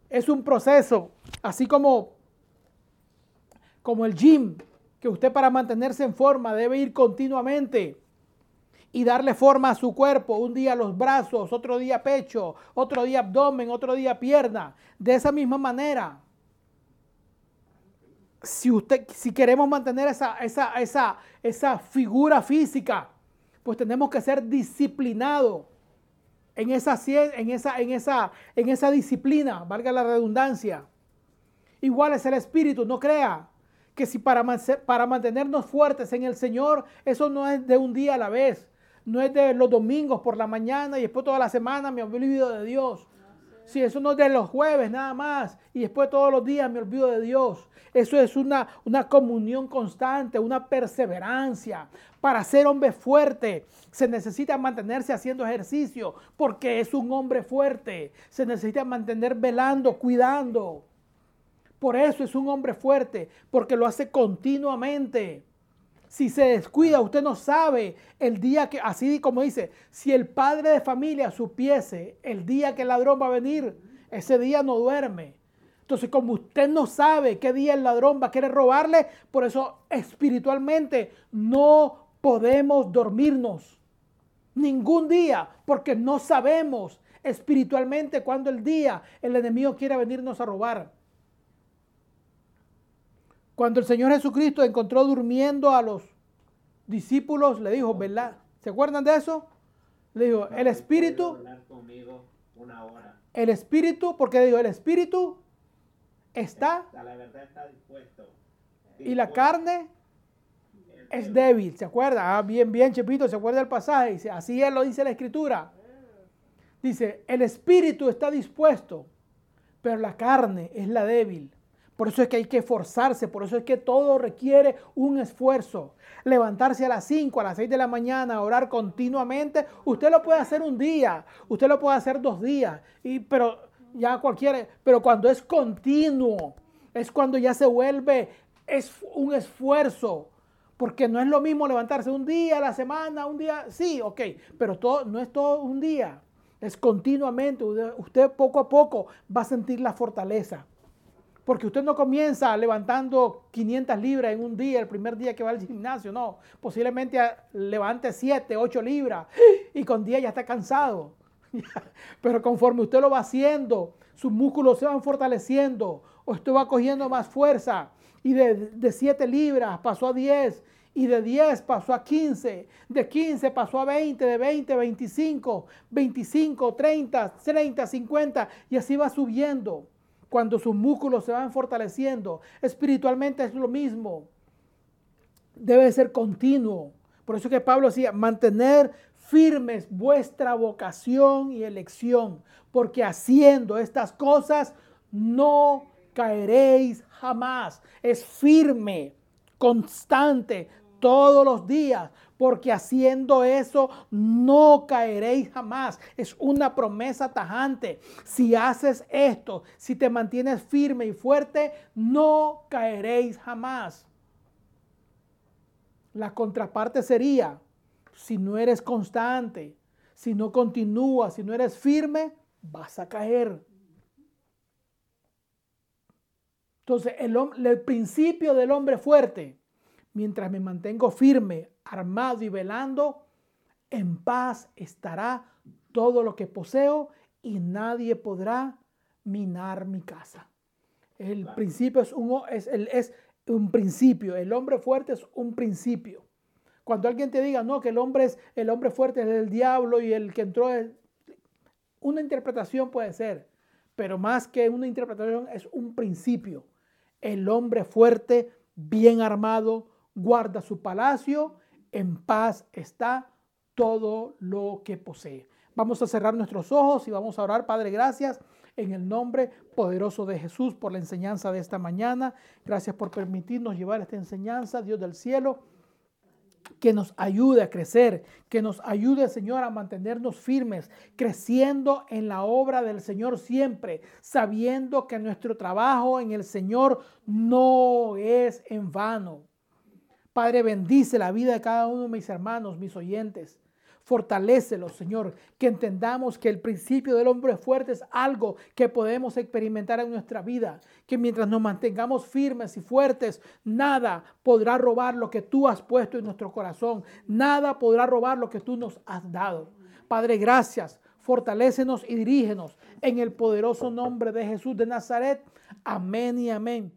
Speaker 2: es un proceso, así como, como el gym, que usted para mantenerse en forma debe ir continuamente y darle forma a su cuerpo. Un día los brazos, otro día pecho, otro día abdomen, otro día pierna. De esa misma manera. Si, usted, si queremos mantener esa, esa, esa, esa figura física, pues tenemos que ser disciplinados en esa, en, esa, en, esa, en esa disciplina, valga la redundancia. Igual es el espíritu, no crea que si para, para mantenernos fuertes en el Señor, eso no es de un día a la vez no es de los domingos por la mañana y después toda la semana me olvido de Dios. Sí, eso no es de los jueves nada más y después todos los días me olvido de Dios. Eso es una, una comunión constante, una perseverancia. Para ser hombre fuerte se necesita mantenerse haciendo ejercicio porque es un hombre fuerte. Se necesita mantener velando, cuidando. Por eso es un hombre fuerte, porque lo hace continuamente. Si se descuida, usted no sabe el día que, así como dice, si el padre de familia supiese el día que el ladrón va a venir, ese día no duerme. Entonces, como usted no sabe qué día el ladrón va a querer robarle, por eso espiritualmente no podemos dormirnos. Ningún día, porque no sabemos espiritualmente cuándo el día el enemigo quiere venirnos a robar. Cuando el Señor Jesucristo encontró durmiendo a los discípulos, le dijo, ¿verdad? ¿Se acuerdan de eso? Le dijo, el Espíritu... El Espíritu, porque dijo, el Espíritu está... La verdad está dispuesto. Y la carne es débil, ¿se acuerda? Ah, bien, bien, Chepito, ¿se acuerda el pasaje? Dice, así él lo dice la Escritura. Dice, el Espíritu está dispuesto, pero la carne es la débil. Por eso es que hay que esforzarse, por eso es que todo requiere un esfuerzo. Levantarse a las 5, a las 6 de la mañana, orar continuamente, usted lo puede hacer un día, usted lo puede hacer dos días, y, pero ya cualquiera, pero cuando es continuo, es cuando ya se vuelve es un esfuerzo, porque no es lo mismo levantarse un día a la semana, un día, sí, ok, pero todo, no es todo un día, es continuamente, usted poco a poco va a sentir la fortaleza Porque usted no comienza levantando 500 libras en un día, el primer día que va al gimnasio, no. Posiblemente levante 7, 8 libras y con 10 ya está cansado. Pero conforme usted lo va haciendo, sus músculos se van fortaleciendo o usted va cogiendo más fuerza. Y de, 7 libras pasó a 10 y de 10 pasó a 15, de 15 pasó a 20, de 20 a 25, 25, 30, 30, 50 y así va subiendo cuando sus músculos se van fortaleciendo. Espiritualmente es lo mismo. Debe ser continuo. Por eso que Pablo decía, mantener firmes vuestra vocación y elección, porque haciendo estas cosas no caeréis jamás. Es firme, constante, todos los días, porque haciendo eso no caeréis jamás. Es una promesa tajante. Si haces esto, si te mantienes firme y fuerte, no caeréis jamás. La contraparte sería, si no eres constante, si no continúas, si no eres firme, vas a caer. Entonces, el, el principio del hombre fuerte mientras me mantengo firme, armado y velando, en paz estará todo lo que poseo y nadie podrá minar mi casa. El principio es un, es, es un principio, el hombre fuerte es un principio. Cuando alguien te diga, no, que el hombre, es, el hombre fuerte es el diablo y el que entró es... Una interpretación puede ser, pero más que una interpretación es un principio. El hombre fuerte, bien armado, guarda su palacio, en paz está todo lo que posee. Vamos a cerrar nuestros ojos y vamos a orar, Padre, gracias en el nombre poderoso de Jesús por la enseñanza de esta mañana. Gracias por permitirnos llevar esta enseñanza, Dios del cielo que nos ayude a crecer, que nos ayude, Señor, a mantenernos firmes, creciendo en la obra del Señor siempre, sabiendo que nuestro trabajo en el Señor no es en vano. Padre, bendice la vida de cada uno de mis hermanos, mis oyentes. Fortalécelos, Señor, que entendamos que el principio del hombre fuerte es algo que podemos experimentar en nuestra vida, que mientras nos mantengamos firmes y fuertes, nada podrá robar lo que tú has puesto en nuestro corazón, nada podrá robar lo que tú nos has dado. Padre, gracias, fortalécenos y dirígenos en el poderoso nombre de Jesús de Nazaret. Amén y amén.